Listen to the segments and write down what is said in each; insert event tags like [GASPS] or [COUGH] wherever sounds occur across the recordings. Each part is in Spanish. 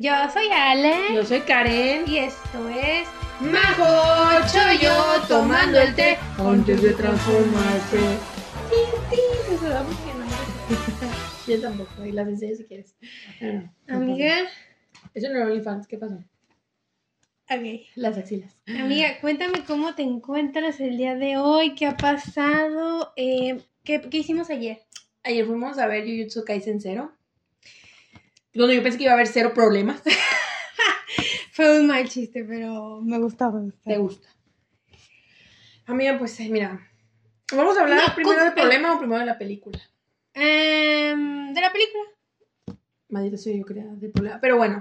Yo soy Ale. Yo soy Karen. Y esto es Majo yo tomando el té antes de transformarse. Yo tampoco, y las enseño si quieres. Amiga. Eso no era OnlyFans, ¿qué pasó? Ok. Las axilas. Amiga, cuéntame cómo te encuentras el día de hoy, qué ha pasado, eh, ¿qué, qué hicimos ayer. Ayer fuimos a ver Jujutsu Kaisen Zero. Donde yo pensé que iba a haber cero problemas. [LAUGHS] Fue un mal chiste, pero me gustó. ¿Te gusta? Amiga, pues eh, mira. ¿Vamos a hablar No, primero del problema o primero de la película? Em, de la película. Maldita soy yo quería del problema. Pero bueno.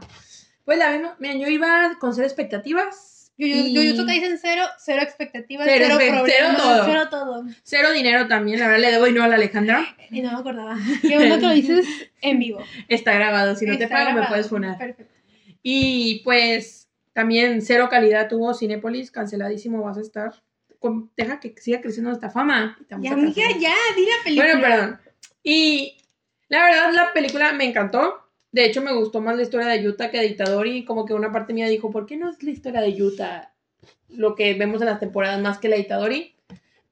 Pues la misma. Miren, yo iba con cero expectativas. Yo, yo, y yo, Kaisen cero, cero expectativas, Cero cero, problemas, cero todo. cero todo. Cero dinero también. La verdad le debo y no a la Alejandra. Y no me acordaba. Qué bueno que lo dices en vivo. Está grabado. Si no te Está pago, me puedes funar. Perfecto. Y pues también cero calidad tuvo Cinépolis. Canceladísimo vas a estar. Con- deja que siga creciendo esta fama. te Ya, amiga, ya, di la película. Bueno, perdón. Y la verdad, la película me encantó. De hecho, me gustó más la historia de Yuta que de Itadori. Como que una parte mía dijo, ¿por qué no es la historia de Yuta lo que vemos en las temporadas más que la de Itadori?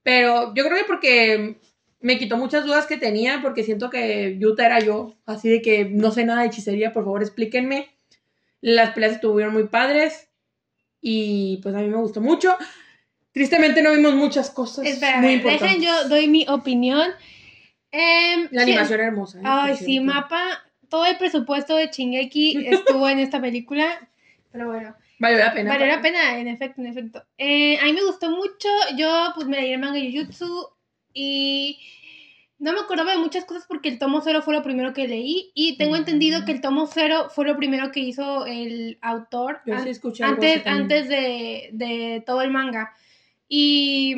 Pero yo creo que porque me quitó muchas dudas que tenía, porque siento que Yuta era yo. Así de que no sé nada de hechicería, por favor, explíquenme. Las peleas estuvieron muy padres. Y pues a mí me gustó mucho. Tristemente no vimos muchas cosas Espera, muy dejen yo doy mi opinión. Em, La animación hermosa. ¿eh? Ay, sí, cierto. mapa. Todo el presupuesto de Chingeki estuvo en esta película. Pero bueno, Valió la pena. valió la pena, en efecto, en efecto. Eh, a mí me gustó mucho. Yo, pues, me leí el manga Jujutsu y no me acordaba de muchas cosas porque el tomo cero fue lo primero que leí. Y tengo Mm. entendido que el tomo cero fue lo primero que hizo el autor Yo sí escuché antes, antes de, de todo el manga. Y.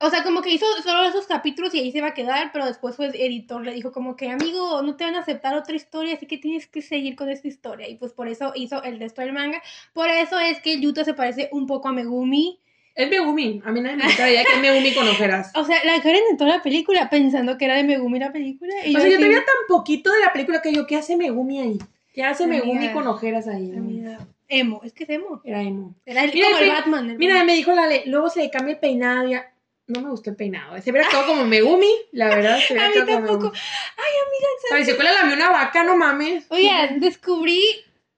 O sea, como que hizo solo esos capítulos y ahí se va a quedar, pero después su editor le dijo como que, amigo, no te van a aceptar otra historia, así que tienes que seguir con esta historia. Y pues por eso hizo el resto del manga. Por eso es que Yuta se parece un poco a Megumi. Es Megumi. A mí nadie me gusta la idea que es Megumi con ojeras. [LAUGHS] O sea, la Karen en toda la película pensando que era de Megumi la película. Y O sea, yo te veía tan poquito de la película que yo, ¿qué hace Megumi ahí? ¿Qué hace Amiga. Megumi con ojeras ahí? Amiga, Emo, es que es emo. Era emo. Era el, Mira, como el Batman. el Mira, me dijo la Le, luego se le cambia el peinado y ya. No me gustó el peinado. Se hubiera quedado como Megumi, la [LAUGHS] verdad. Se hubiera A mí como tampoco. Ay, amiga, Parecía que le lamió una vaca, no mames. Oigan, descubrí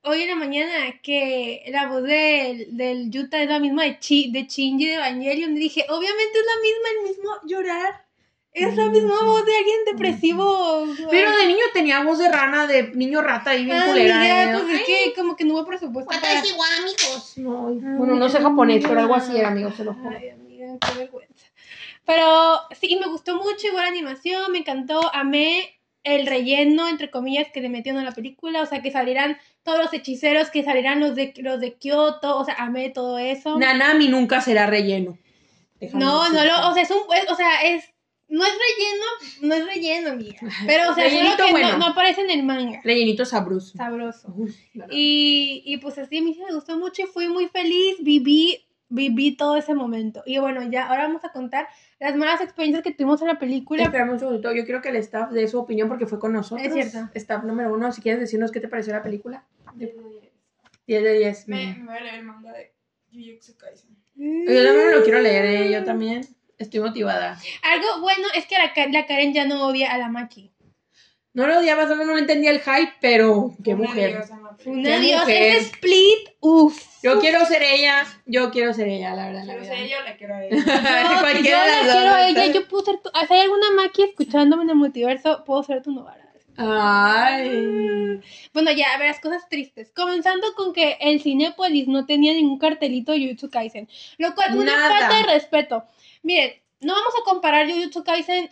hoy en la mañana que la voz del, del Yuta es la misma de, Chi, de Shinji de Evangelion. Y dije, obviamente es la misma, el mismo llorar. Es la Mm, misma sí. voz de alguien depresivo. Pero de niño tenía voz de rana, de niño rata y bien Ah, culera. ¿eh? pues es que como que no hubo presupuesto para... amigos? No, bueno, no sé japonés, pero algo así era, amigos, se lo juro. Ay, amiga, qué vergüenza. Pero sí, me gustó mucho, igual animación, me encantó, amé el relleno, entre comillas, que le metieron a la película, o sea, que salieran todos los hechiceros, que salieran los de, los de Kyoto, o sea, amé todo eso. Nanami nunca será relleno. Déjame no, no lo, o sea, es un, es- o sea, es, no es relleno, no es relleno, amiga. Pero, o sea, solo que bueno. no, no aparece en el manga. Rellenito sabroso. Sabroso. Y, y pues así a mí sí me gustó mucho y fui muy feliz, viví, viví todo ese momento. Y bueno, ya ahora vamos a contar las malas experiencias que tuvimos en la película. Espérame un segundito. Yo quiero que el staff dé su opinión porque fue con nosotros. Es cierto. Staff número uno, si quieres decirnos qué te pareció la película. 10 de 10. Me, voy a leer el manga de Jujutsu Kaisen. Yo también lo quiero leer, eh, yo también. Estoy motivada. Algo bueno es que la, la Karen ya no odia a la Maki. No lo odiaba, solo no entendía el hype, pero qué Una mujer. diosa. Una Qué diosa, mujer. ese split, uff. Yo quiero ser ella, yo quiero ser ella, la verdad. Quiero ser ella o la quiero a [LAUGHS] ella. Yo, la dos, quiero a ella, yo puedo ser tu... Si hay alguna Maki escuchándome en el multiverso, puedo ser tu novara. Ay. Bueno, ya, a ver, las cosas tristes. Comenzando con que el Cinépolis no tenía ningún cartelito de Jujutsu Kaisen. Lo cual, una Nada. falta de respeto. Miren, no vamos a comparar Jujutsu Kaisen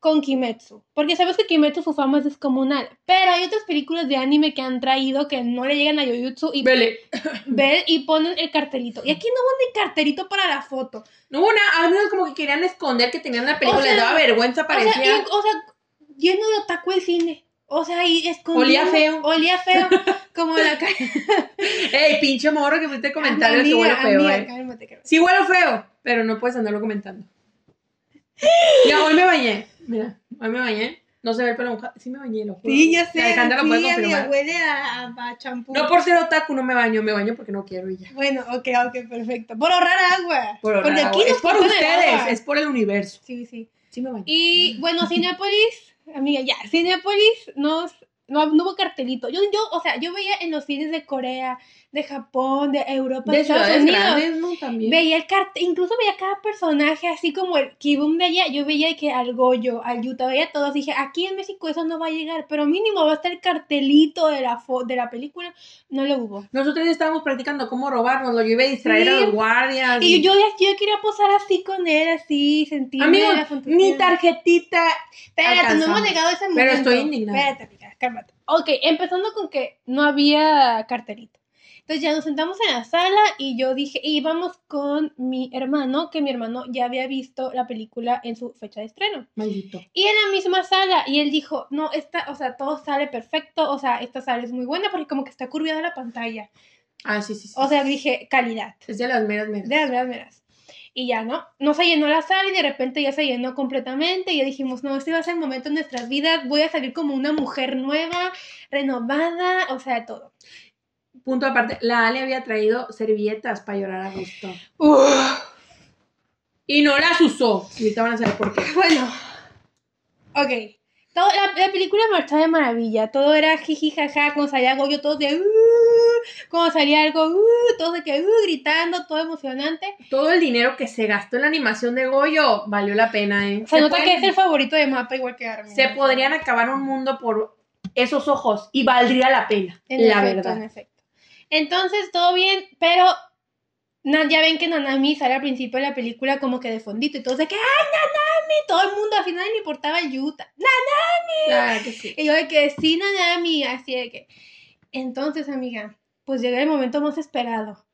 con Kimetsu. Porque sabes que Kimetsu su fama es descomunal. Pero hay otras películas de anime que han traído que no le llegan a Jujutsu y Vele. [COUGHS] ven y ponen el cartelito. Y aquí no hubo ni cartelito para la foto. No, una, al menos como que querían esconder que tenían la película, O sea, les daba vergüenza, O parecía. sea, y- o sea, lleno de otaku el cine. O sea, y escondido. Olía feo. Olía feo. [LAUGHS] como la cara. [LAUGHS] Ey, pinche morro que pusiste comentarios que huele feo, amiga, eh. cálmate, cálmate. Sí huele feo, pero no puedes andarlo comentando. Ya, hoy me bañé. Mira, hoy me bañé. No se ve el pelo mojado. Sí me bañé, lo juro. Sí, ya sé. Alejandra lo puede sí, amiga, confirmar. huele a, a champú. No por ser otaku no me baño, me baño porque no quiero y ya. Bueno, ok, ok, perfecto. Por ahorrar agua. Por ahorrar Porque agua. es por ustedes, es por el universo. Sí, sí. Sí me baño. Y bueno, Cinepolis, amiga, ya, Cinepolis nos, no, no hubo cartelito. Yo, yo, o sea, yo veía en los cines de Corea, de Japón, de Europa, de, De Estados Unidos. grandes, ¿no? También. Veía el cartel, incluso veía cada personaje, así como el Kibum de allá, yo veía que al Goyo, al Yuta, veía todos, dije, aquí en México eso no va a llegar, pero mínimo va a estar el cartelito de la, fo- de la película, no lo hubo. Nosotros ya estábamos practicando cómo robárnoslo. Yo iba a distraer Sí. a los guardias. Y yo, yo quería posar así con él, así, sentirme Amigo, la mi tarjetita. Espérate, no alcanzamos. hemos llegado a ese momento. Pero estoy indignada. Espérate, cálmate. Ok, empezando con que no había cartelito. Entonces ya nos sentamos en la sala y yo dije, íbamos con mi hermano, que mi hermano ya había visto la película en su fecha de estreno. Maldito. Y en la misma sala, y él dijo, no, esta, o sea, todo sale perfecto, o sea, esta sala es muy buena porque como que está curviada la pantalla. Ah, sí, sí, sí. O sea, dije, calidad. es de las meras meras. De las veras, veras. Y ya, ¿no? No se llenó la sala y de repente ya se llenó completamente y ya dijimos, no, este va a ser el momento en nuestras vidas, voy a salir como una mujer nueva, renovada, o sea, todo. Punto aparte, la Ale había traído servilletas para llorar a gusto. Y no las usó. Y ahorita van a saber por qué. [LAUGHS] Bueno, ok. Todo, la, la película marchaba de maravilla, todo era jiji, jaja, cuando salía Goyo, todos de... "Uh", cuando salía algo, "Uh", todos de que "Uh", gritando, todo emocionante. Todo el dinero que se gastó en la animación de Goyo valió la pena, ¿eh? Se, nota pueden- que es el favorito de Mapa, igual que Armin. se podrían acabar un mundo por esos ojos y valdría la pena, En la efecto, verdad. En efecto. Entonces, todo bien, pero ya ven que Nanami sale al principio de la película como que de fondito y todos de que ¡ay, Nanami! Todo el mundo, al final ni le importaba el Yuta. ¡Nanami! Claro que sí. Y yo de que sí, Nanami, así de que... Entonces, amiga, pues llega el momento más esperado.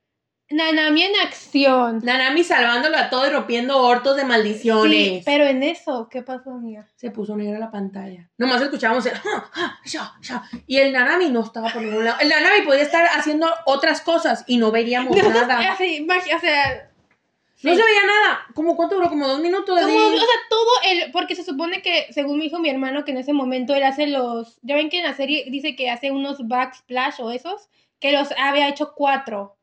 Nanami en acción. Nanami salvándolo a todo y rompiendo hortos de maldiciones. Sí, pero en eso, ¿qué pasó, amiga? Se puso negra la pantalla. Nomás escuchábamos el "Ah, ah, ya, ya". y el Nanami no estaba por ningún lado. El Nanami podía estar haciendo otras cosas y no veríamos [LAUGHS] nada. [LAUGHS] Así, magia, o sea, No se veía nada. ¿Cómo cuánto duró? Como dos minutos. Como, o sea, todo el. Porque se supone que, según me dijo mi hermano, que en ese momento él hace los. Ya ven que en la serie dice que hace unos backsplash o esos, que los había hecho cuatro.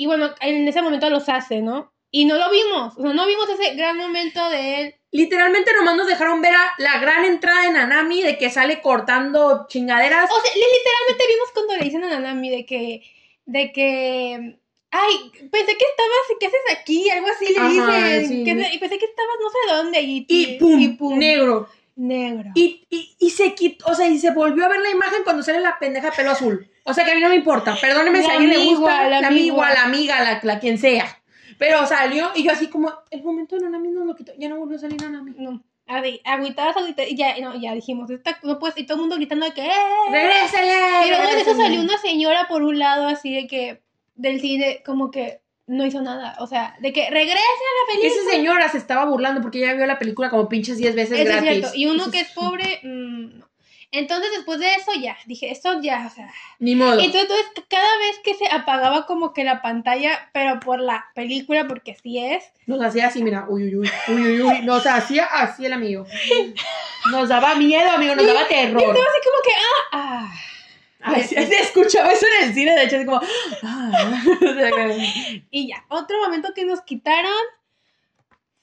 Y bueno, en ese momento los hace, ¿no? Y no lo vimos. O sea, no vimos ese gran momento de él. Literalmente nomás nos dejaron ver a la gran entrada de Nanami de que sale cortando chingaderas. O sea, li- literalmente vimos cuando le dicen a Nanami de que. De que. Ay, pensé que estabas, ¿qué haces aquí? Algo así le Ajá, dicen. sí. que- y pensé que estabas no sé dónde. Y, y pum, negro. Negro. Y, y, y se quitó, o sea, y se volvió a ver la imagen cuando sale la pendeja de pelo azul. O sea, que a mí no me importa. Perdóneme si a alguien le gusta, la la amigua, amigua. la amiga, la, la quien sea. Pero salió y yo así como, el momento de Nanami nos lo quitó. Ya no volvió a salir Nanami. No, agüitadas, agüitadas, y ya, no, ya dijimos, esta, no puedes, y todo el mundo gritando de que, ¡eh! ¡Regrésele! Y luego en eso salió una señora por un lado, así de que, del cine, como que no hizo nada, o sea, de que regrese a la película. Esa señora se estaba burlando porque ella vio la película como pinches 10 veces Eso es gratis. cierto, y uno Eso que es pobre, mm, no. Entonces, después de eso, ya, dije, esto ya, o sea. Ni modo. Entonces, cada vez que se apagaba como que la pantalla, pero por la película, porque sí es, Nos hacía así, mira, uy, uy, uy, uy, uy. Nos hacía así el amigo. Nos daba miedo, amigo, nos daba y terror. entonces así como que, ah, ah. Ay, escuchaba eso en el cine, de hecho, es como. ah. [LAUGHS] Y ya, otro momento que nos quitaron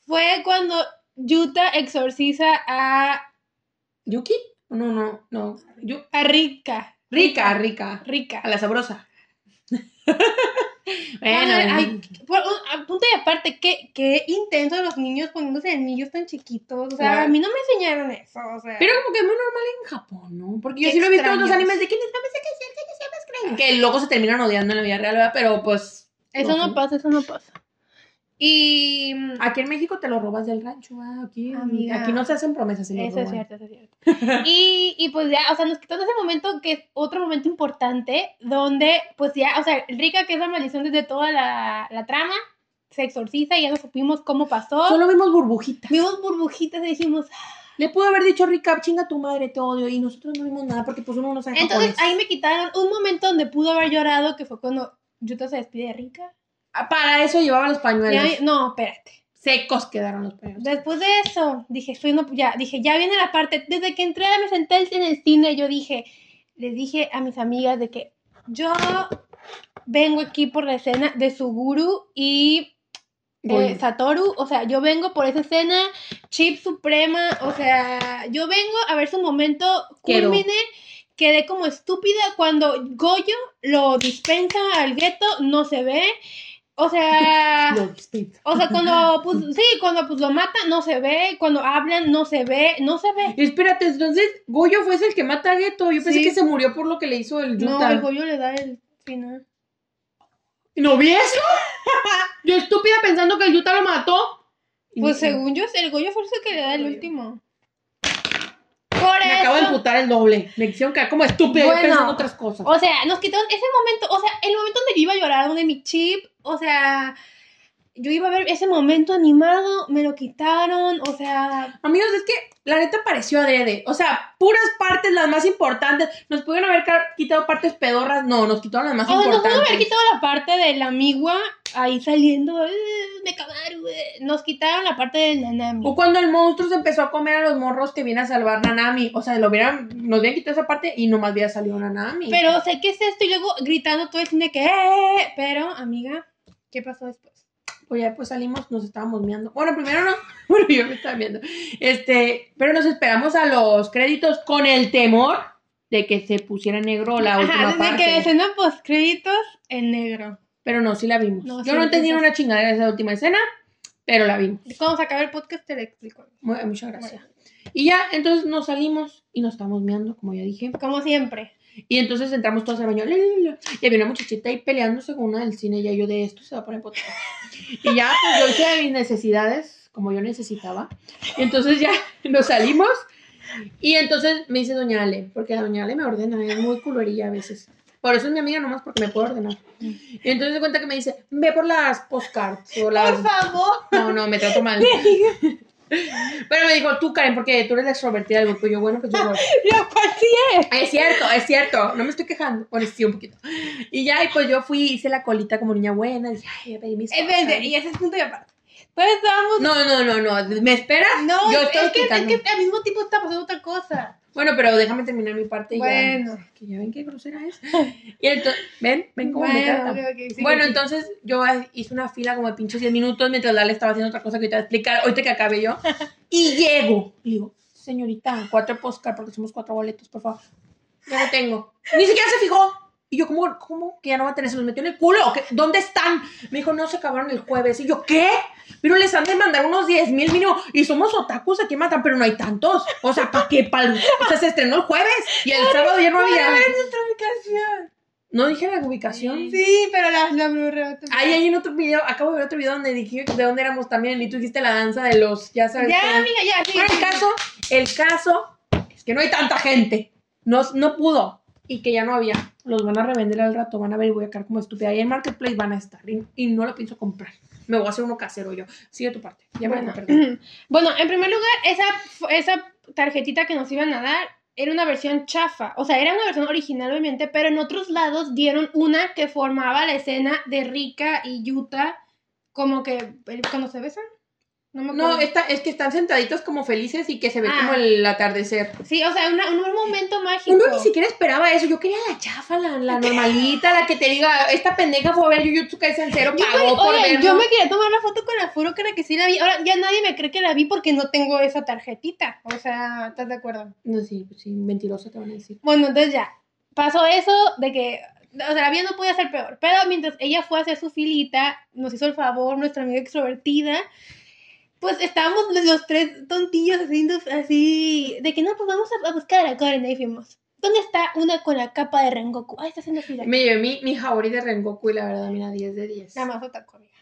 fue cuando Yuta exorciza a, ¿Yuki? No, no, no. A Rika. Rica, rica. Rica. A la sabrosa. [LAUGHS] Bueno, a punto y aparte, qué, qué intenso los niños poniéndose anillos tan chiquitos. O sea, Claro. a mí no me enseñaron eso. O sea, pero como que es muy normal en Japón, ¿no? Porque yo sí lo he visto en otros extraños. animes de que les que sí, que se más. Que luego se terminan odiando en la vida real, ¿verdad? Pero pues. eso no no. pasa, eso no pasa. Y. Aquí en México te lo robas del rancho, ¿verdad? Aquí, Amiga. aquí no se hacen promesas. se Eso es cierto, eso es cierto. [LAUGHS] Y, y pues ya, o sea, nos quitó ese momento que es otro momento importante, donde pues ya, o sea, Rika, que es la maldición desde toda la, la trama, se exorciza y ya no supimos cómo pasó. Solo vimos burbujitas. Vimos burbujitas y dijimos, Le pudo haber dicho Rica, chinga tu madre, te odio. Y nosotros no vimos nada porque pues uno no sabe entonces japonés. ahí me quitaron un momento donde pudo haber llorado, que fue cuando Yuta se despide de Rika. Para eso llevaba los pañuelos. Ya- no, espérate. Secos quedaron los premios. Después de eso, dije, estoy no, ya, dije, ya viene la parte. Desde que entré, me senté en el cine, yo dije, les dije a mis amigas de que yo vengo aquí por la escena de Suguru y eh. Satoru, o sea, yo vengo por esa escena, Chip Suprema, o sea, yo vengo a ver su momento culmine. Quedé como estúpida cuando Goyo lo dispensa al gueto, no se ve. O sea, o sea, cuando pues sí, cuando pues lo mata no se ve, cuando hablan no se ve, no se ve. Espérate, entonces Goyo fue ese el que mata a Geto. Yo pensé Sí. que se murió por lo que le hizo el No, Yuta. el Goyo le da el final. ¿No vi eso? [LAUGHS] Yo estúpida pensando que el Yuta lo mató. Pues según yo, el Goyo fue el que le da el último. Por Me acabo de emputar el doble. Me hicieron quedar como estúpida Bueno. pensando otras cosas. O sea, nos quitaron ese momento, o sea, el momento donde yo iba a llorar, donde mi chip, o sea, yo iba a ver ese momento animado, me lo quitaron, o sea, Amigos, es que la neta pareció adrede. O sea, puras partes, las más importantes. Nos pudieron haber quitado partes pedorras. No, nos quitaron las más o sea, nos pudo importantes. haber quitado la parte de la amigua ahí saliendo, "Eh, me cagaron, eh". nos quitaron la parte del Nanami. O cuando el monstruo se empezó a comer a los morros que viene a salvar Nanami. O sea, lo hubieran, nos hubieran quitado esa parte y nomás hubiera salido Nanami. Pero sé que es esto y luego gritando todo el cine que, "Eh", pero amiga, ¿qué pasó después? Pues ya pues salimos, nos estábamos viendo. Bueno, primero no, [LAUGHS] bueno, yo me estaba viendo. Este, pero nos esperamos a los créditos con el temor de que se pusiera negro la última Ajá, desde parte. que escena post créditos en negro. Pero no, sí la vimos. No, yo sí, no entendí una chingadera de esa última escena, pero la vimos. Cuando se acabe el podcast te lo explico. Mu- Muchas gracias. Y ya, entonces nos salimos y nos estábamos mirando, como ya dije. Como siempre. Y entonces entramos todos al baño. la, la, la, la, Y había una muchachita ahí peleándose con una del cine. Y ya yo de esto se va a poner podcast. Y ya, pues yo hice mis necesidades como yo necesitaba. Y entonces ya [LAUGHS] nos salimos. Y entonces me dice Doña Ale, porque Doña Ale me ordena, es muy culerilla a veces. Por eso es mi amiga nomás, porque me puede ordenar. Y entonces se cuenta que me dice, ve por las postcards o las... Por favor. No, no, me trato mal. [LAUGHS] Pero me dijo, tú, Karen, porque tú eres la extrovertida del grupo. Y yo, bueno, pues yo voy. [LAUGHS] Lo cual sí es. Es cierto, es cierto. No me estoy quejando. Bueno, sí, un poquito. Y ya, y pues yo fui, hice la colita como niña buena. Dije, ay, pedir mis Es cosas. y ese es punto y aparte. Entonces estábamos. No, no, no, no. ¿Me esperas? No, yo es, estoy que, es que al mismo tiempo está pasando otra cosa. Bueno, pero déjame terminar mi parte y Bueno. ya. Que ya ven qué grosera es. [LAUGHS] Y entonces, ven, ven cómo me Bueno, trata. ok, sigue, Bueno, entonces yo hice una fila como de pinches 10 minutos mientras Lale estaba haciendo otra cosa que te voy a explicar ahorita que acabe yo. [LAUGHS] Y llego. Y digo, señorita, cuatro postcards porque somos cuatro boletos, por favor. Ya lo tengo. Ni siquiera se fijó. Y yo, ¿cómo, cómo que ya no va a tener? ¿Se los metió en el culo? ¿O qué? ¿Dónde están? Me dijo, no, se acabaron el jueves. Y yo, ¿qué? Pero les han de mandar unos 10 mil mínimo. Y somos otakus aquí matan, pero no hay tantos. O sea, ¿para qué? Pa- O sea, se estrenó el jueves. Y el sábado ya no había. nuestra ubicación. No dije la ubicación. Sí, pero la, la otra Ahí hay en otro video, acabo de ver otro video donde dije de dónde éramos también y tú dijiste la danza de los, ya sabes. Ya, amiga, ya, sí. Bueno, el caso, el caso es que no hay tanta gente. No, no pudo. Y que ya no había. Los van a revender al rato, van a ver y voy a quedar como estúpida. Ahí en Marketplace van a estar. Y, y no lo pienso comprar. Me voy a hacer uno casero yo. Sigue tu parte. Ya Bueno. me. [CLEARS THROAT] Bueno, en primer lugar, esa, esa tarjetita que nos iban a dar era una versión chafa. O sea, era una versión original, obviamente, pero en otros lados dieron una que formaba la escena de Rika y Yuta, como que eh, cuando se besan. No me. No, es que están sentaditos como felices y que se ve Ah. como el atardecer. Sí, o sea, una- un momento mágico. Uno ni siquiera esperaba eso. Yo quería la chafa, la, la [LAUGHS] normalita, la que te diga, esta pendeja fue a ver Jujutsu Kaisen cero, pagó por oye, verlo. yo me quería tomar la foto con la furo cara que sí la vi. Ahora ya nadie me cree que la vi porque no tengo esa tarjetita. O sea, ¿estás de acuerdo? No, sí, sí, mentirosa te van a decir. Bueno, entonces ya. Pasó eso de que. O sea, la vida no podía ser peor. Pero mientras ella fue a hacer su filita, nos hizo el favor, nuestra amiga extrovertida. Pues estábamos los, tres tontillos haciendo así. De que no, pues vamos a, a buscar a Karen. Ahí fuimos. ¿Dónde está una con la capa de Rengoku? Ah, está haciendo fila. Me llevé mi, mi de Rengoku y la verdad, mira, 10 de 10. Nada más otaku, amiga.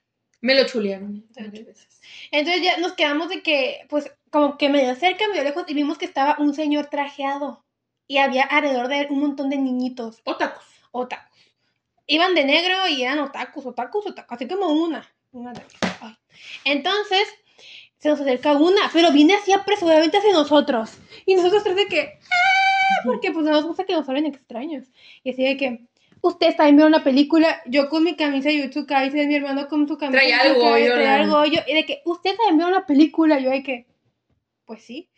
Me lo chulearon veces. Entonces ya nos quedamos de que, pues, como que medio cerca, medio lejos, y vimos que estaba un señor trajeado. Y había alrededor de él un montón de niñitos, Otakus. otakus. Iban de negro y eran otakus, otakus, otakus, así como una. una de ellas. Ay. Entonces, se nos acerca una, pero viene así apresuradamente hacia nosotros. Y nosotros tres de que, ¡ah! Porque pues no nos gusta que nos hablen extraños. Y así de que, ustedes también vieron la película, yo con mi camisa de Jujutsu Kaisen, mi hermano con su camisa Jujutsu algo, yo, ¿no? algo, yo, y de que ustedes también vieron la película, yo de que, pues sí,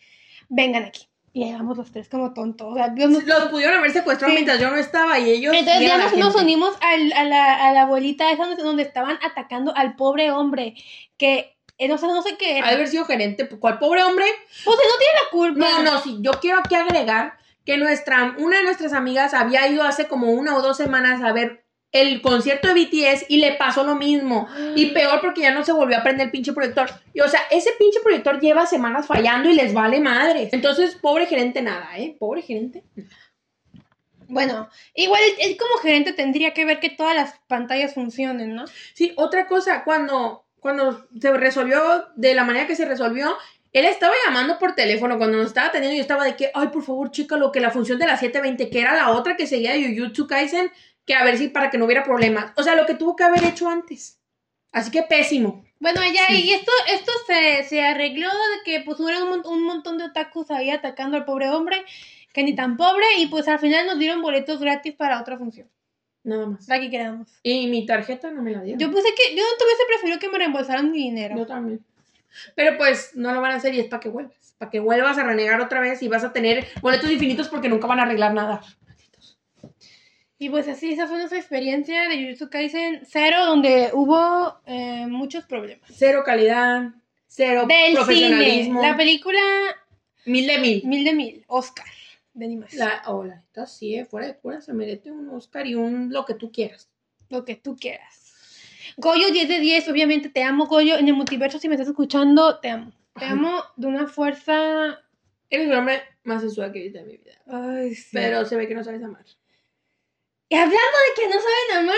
vengan aquí. Y ahí vamos los tres como tontos. O sea, nos- Los pudieron haber secuestrado Sí. mientras yo no estaba y ellos. Entonces ya nos, nos unimos al- a, la, a la abuelita esa donde estaban atacando al pobre hombre, que eh, no sé, no sé qué Ha de haber sido gerente. ¿Cuál pobre hombre? Pues no tiene la culpa. No, no, sí. Yo quiero aquí agregar que nuestra, una de nuestras amigas había ido hace como una o dos semanas a ver el concierto de BTS y le pasó lo mismo. Y peor porque ya no se volvió a prender el pinche proyector. Y o sea, ese pinche proyector lleva semanas fallando y les vale madre. Entonces, pobre gerente nada, ¿eh? Pobre gerente. Bueno, igual él como gerente tendría que ver que todas las pantallas funcionen, ¿no? Sí, otra cosa, cuando, cuando se resolvió de la manera que se resolvió, él estaba llamando por teléfono cuando nos estaba atendiendo. Yo estaba de que, ay, por favor, chécalo, que la función de la 720, que era la otra que seguía de Jujutsu Kaisen, que a ver si para que no hubiera problemas. O sea, lo que tuvo que haber hecho antes. Así que pésimo. Bueno, ya, Sí. y esto, esto se, se arregló de que pues hubo un, un montón de otakus ahí atacando al pobre hombre, que ni tan pobre, y pues al final nos dieron boletos gratis para otra función, Nada más. la que queramos. Y mi tarjeta no me la dieron. Yo puse que, yo no tuviese preferido que me reembolsaran mi dinero. Yo también. Pero pues no lo van a hacer y es para que vuelvas. Para que vuelvas a renegar otra vez y vas a tener boletos infinitos porque nunca van a arreglar nada. Y pues así, esa fue nuestra experiencia de Jujutsu Kaisen cero, donde hubo eh, muchos problemas. Cero calidad, cero Del cine, profesionalismo. la película Mil de mil. mil de mil, Oscar, de animación. La, oh, la neta, sí, eh, fuera de cura se merece un Oscar y un lo que tú quieras. Lo que tú quieras. Goyo 10 de 10, obviamente te amo, Goyo. En el multiverso, si me estás escuchando, te amo. Te amo de una fuerza. Eres el hombre más sensual que he visto en mi vida. Ay, sí. Pero se ve que no sabes amar. Y hablando de que no saben amar,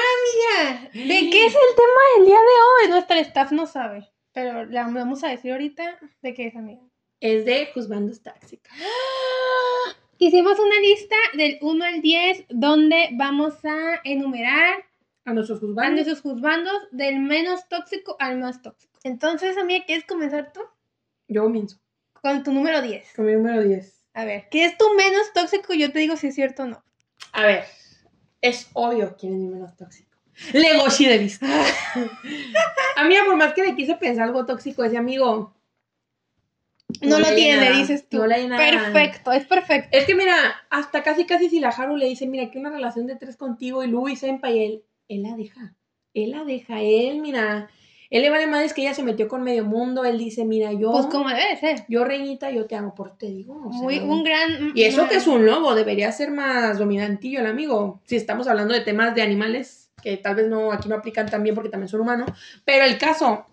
amiga, ¿de qué es el tema del día de hoy? Nuestra staff no sabe. Pero le vamos a decir ahorita de qué es, amiga. Es de Juzbandos Tóxicos. Hicimos una lista del 1 al 10 donde vamos a enumerar A nuestros a juzgandos. nuestros juzgandos del menos tóxico al más tóxico. Entonces, amiga, ¿quieres comenzar tú? Yo comienzo. Con tu número 10. Con mi número 10. A ver, ¿qué es tu menos tóxico? Yo te digo si es cierto o no. A ver, es obvio quién es mi menos tóxico. Legoshi de vista. [LAUGHS] Amiga, por más que le quise pensar algo tóxico, ese amigo. No, lo leí tiene, nada, dices tú. No nada. Perfecto, es perfecto. Es que mira, hasta casi casi si la Haru le dice, mira, que una relación de tres contigo y Lu y Senpai, él, él la deja. Él la deja, él, mira. Él le vale más es que ella se metió con medio mundo. Él dice, mira, yo. Pues como debe de ser. Yo, reinita, yo te amo, por te digo. o sea, Muy, un gran... Y eso no, que es un lobo, debería ser más dominantillo el amigo. Si estamos hablando de temas de animales, que tal vez no, aquí no aplican tan bien porque también son humanos. Pero el caso,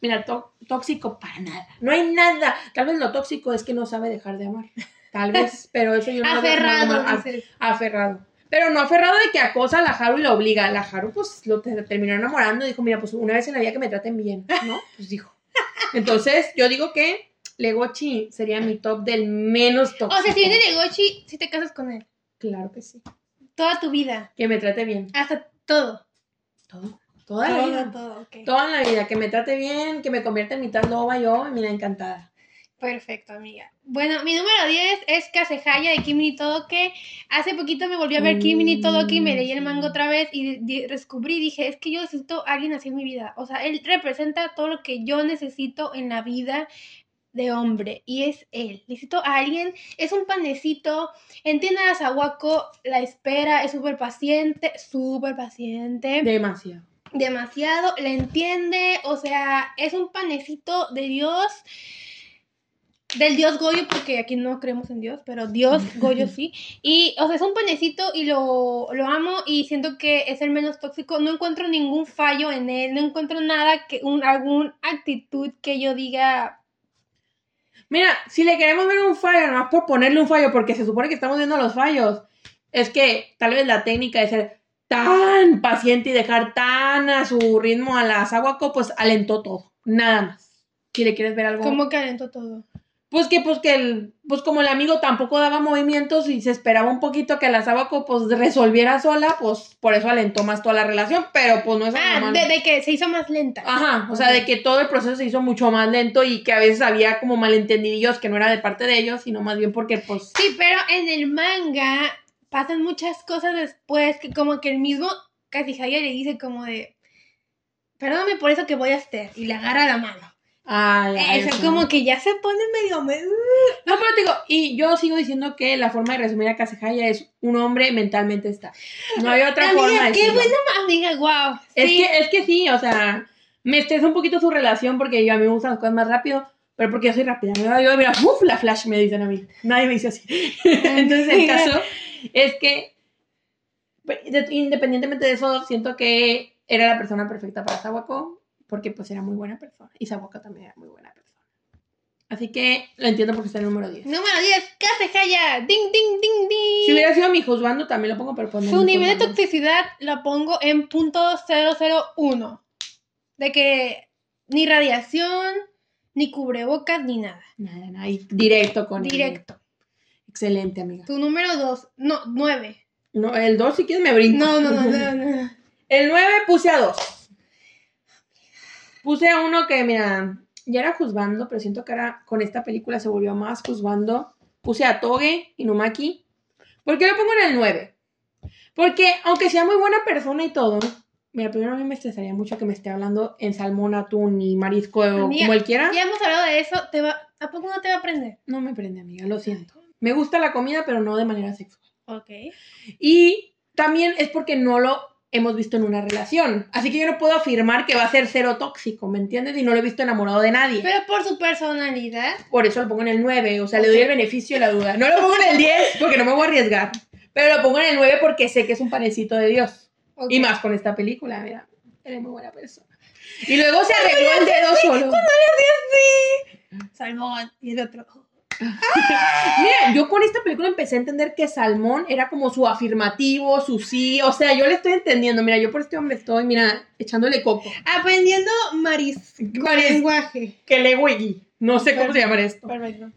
mira, tó- tóxico para nada. No hay nada. Tal vez lo tóxico es que no sabe dejar de amar. Tal vez, [LAUGHS] pero eso yo no lo Aferrado, dices. aferrado. Pero no aferrado de que acosa a la Haru y la obliga. La Haru, pues, lo te- terminó enamorando dijo, mira, pues una vez en la vida que me traten bien, ¿no? [LAUGHS] Pues dijo. Entonces, yo digo que Legochi sería mi top del menos tóxico. O sea, si viene de Gochi, si te casas con él. Claro que sí. Toda tu vida. Que me trate bien. Hasta todo. Todo. Toda la vida. Todo. Toda la vida. Que me trate bien, que me convierta en mitad loba yo, mira, encantada. Perfecto, amiga. Bueno, mi número 10 es Kasehaya de Kimi ni Todoke. Hace poquito me volví a ver Kimi ni Todoke y me leí el manga otra vez y descubrí, dije, es que yo necesito a alguien así en mi vida. O sea, él representa todo lo que yo necesito en la vida de hombre y es él. Necesito a alguien, es un panecito, entiende a Sawako, la espera, es súper paciente, súper paciente Demasiado. Demasiado, le entiende, o sea, es un panecito de Dios, del Dios Goyo, porque aquí no creemos en Dios, pero Dios [LAUGHS] Goyo sí, y, o sea, es un panecito y lo, lo amo y siento que es el menos tóxico, no encuentro ningún fallo en él, no encuentro nada, que un, algún actitud que yo diga, Mira, si le queremos ver un fallo, nomás por ponerle un fallo, porque se supone que estamos viendo los fallos, es que tal vez la técnica de ser tan paciente y dejar tan a su ritmo a la Sawako, pues alentó todo. Nada más. Si le quieres ver algo. ¿cómo calentó todo? Pues que, pues que el, pues como el amigo tampoco daba movimientos y se esperaba un poquito que la Sábaco pues resolviera sola, pues por eso alentó más toda la relación, pero pues no es Ah, de, de que se hizo más lenta. Ajá, o sea, de que todo el proceso se hizo mucho más lento y que a veces había como malentendidillos que no era de parte de ellos, sino más bien porque pues Sí, pero en el manga pasan muchas cosas después que como que el mismo Kasihaya le dice como de, perdóname por eso que voy a hacer, y le agarra la mano. Ay, ay, Eso, como que ya se pone medio... me- No, pero te digo, y yo sigo diciendo que la forma de resumir a Kasehaya es un hombre mentalmente estable. No hay otra Amiga, forma de qué decirlo. buena amiga, wow. Es, sí. que, es que sí, o sea, me estresa un poquito su relación porque yo a mí me gustan las cosas más rápido, pero porque yo soy rápida. Yo, mira, ¡uf! La flash me dicen a mí. Nadie me dice así. [LAUGHS] Entonces, el caso es que, pues, de- independientemente de eso, siento que era la persona perfecta para Sawako, porque pues era muy buena persona. Y Sawako también era muy buena persona. Así que lo entiendo porque está en el número 10. Número 10, Kasehaya. Ding, ding, ding, ding. Si hubiera sido mi juzgando, también lo pongo, pero pues no Su nivel de toxicidad lo pongo en punto 001. De que ni radiación, ni cubrebocas, ni nada. Nada, nada, y directo con él. Excelente, amiga. Tu número 2, no, 9. No, el 2 si quieres me brinco. No, no, no, no, [LAUGHS] no. El 9 puse a 2. Puse a uno que, mira, ya era juzgando, pero siento que ahora con esta película se volvió más juzgando. Puse a Toge Inumaki. ¿Por qué lo pongo en el 9? Porque aunque sea muy buena persona y todo, mira, primero a mí me estresaría mucho que me esté hablando en salmón, atún y marisco o como él quiera. Ya hemos hablado de eso, te va, ¿a poco no te va a aprender? No me prende, amiga, lo siento. Me gusta la comida, pero no de manera sexual. Ok. Y también es porque no lo hemos visto en una relación. Así que yo no puedo afirmar que va a ser cero tóxico, ¿me entiendes? Y no lo he visto enamorado de nadie. Pero por su personalidad, Por eso lo pongo en el 9, o sea, le doy el beneficio de la duda. No lo pongo en el 10 porque no me voy a arriesgar. Pero lo pongo en el 9 porque sé que es un panecito de Dios. ok. Y más con esta película, mira. Eres muy buena persona. Y luego se arregló el dedo solo. Salmón y el otro. Mira, yo con esta película empecé a entender que Salmón era como su afirmativo, su sí. O sea, yo le estoy entendiendo. Mira, yo por este hombre estoy, mira, echándole coco. Aprendiendo maris, Maris- lenguaje. Que le güey. No sé cómo se llama esto. Perfecto.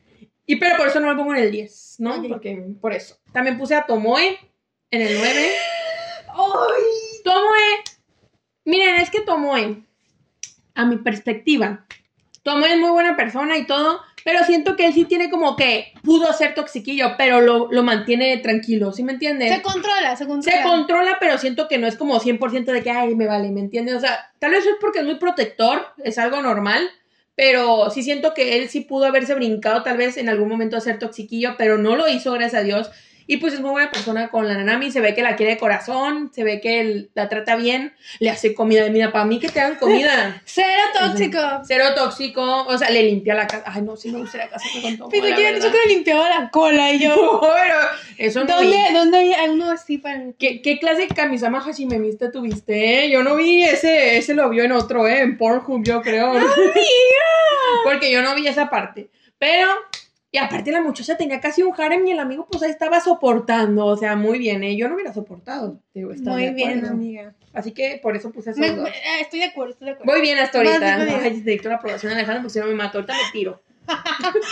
Y pero por eso no lo pongo en el 10, ¿no? Porque por eso. También puse a Tomoe en el 9. ¡Ay! Tomoe. Miren, es que Tomoe, a mi perspectiva, Tomoe es muy buena persona y todo, pero siento que él sí tiene como que pudo ser toxiquillo, pero lo, lo mantiene tranquilo, ¿sí me entiendes? Se controla, se controla. Se controla, pero siento que no es como 100% de que, ay, me vale, ¿me entiendes? O sea, tal vez es porque es muy protector, es algo normal, pero sí siento que él sí pudo haberse brincado tal vez en algún momento a ser toxiquillo, pero no lo hizo, gracias a Dios. Y pues es muy buena persona con la Nanami, se ve que la quiere de corazón, se ve que él la trata bien, le hace comida. Mira, para mí que te hagan comida. [LAUGHS] Cero tóxico. Cero tóxico, o sea, le limpia la casa. Ay, no, sí me gustaría casarme con Tomoe, Pero he dicho que le limpiaba la cola y yo. [LAUGHS] No, pero eso no ¿Dónde, vi. ¿Dónde hay uno así para.? ¿Qué, qué clase de Kamisama Hashimemiste tuviste, eh? Yo no vi ese, ese lo vio en otro, eh, en Pornhub, yo creo. [LAUGHS] Porque yo no vi esa parte. Pero, y aparte la muchacha tenía casi un harem y el amigo pues ahí estaba soportando, o sea, muy bien, eh. Yo no hubiera soportado. digo, Muy bien, amiga. Así que por eso puse me- eh, estoy de acuerdo, estoy de acuerdo. Voy bien hasta ahorita. Ay, necesito la aprobación de Alejandro porque si no me mato. Ahorita me tiro. [LAUGHS]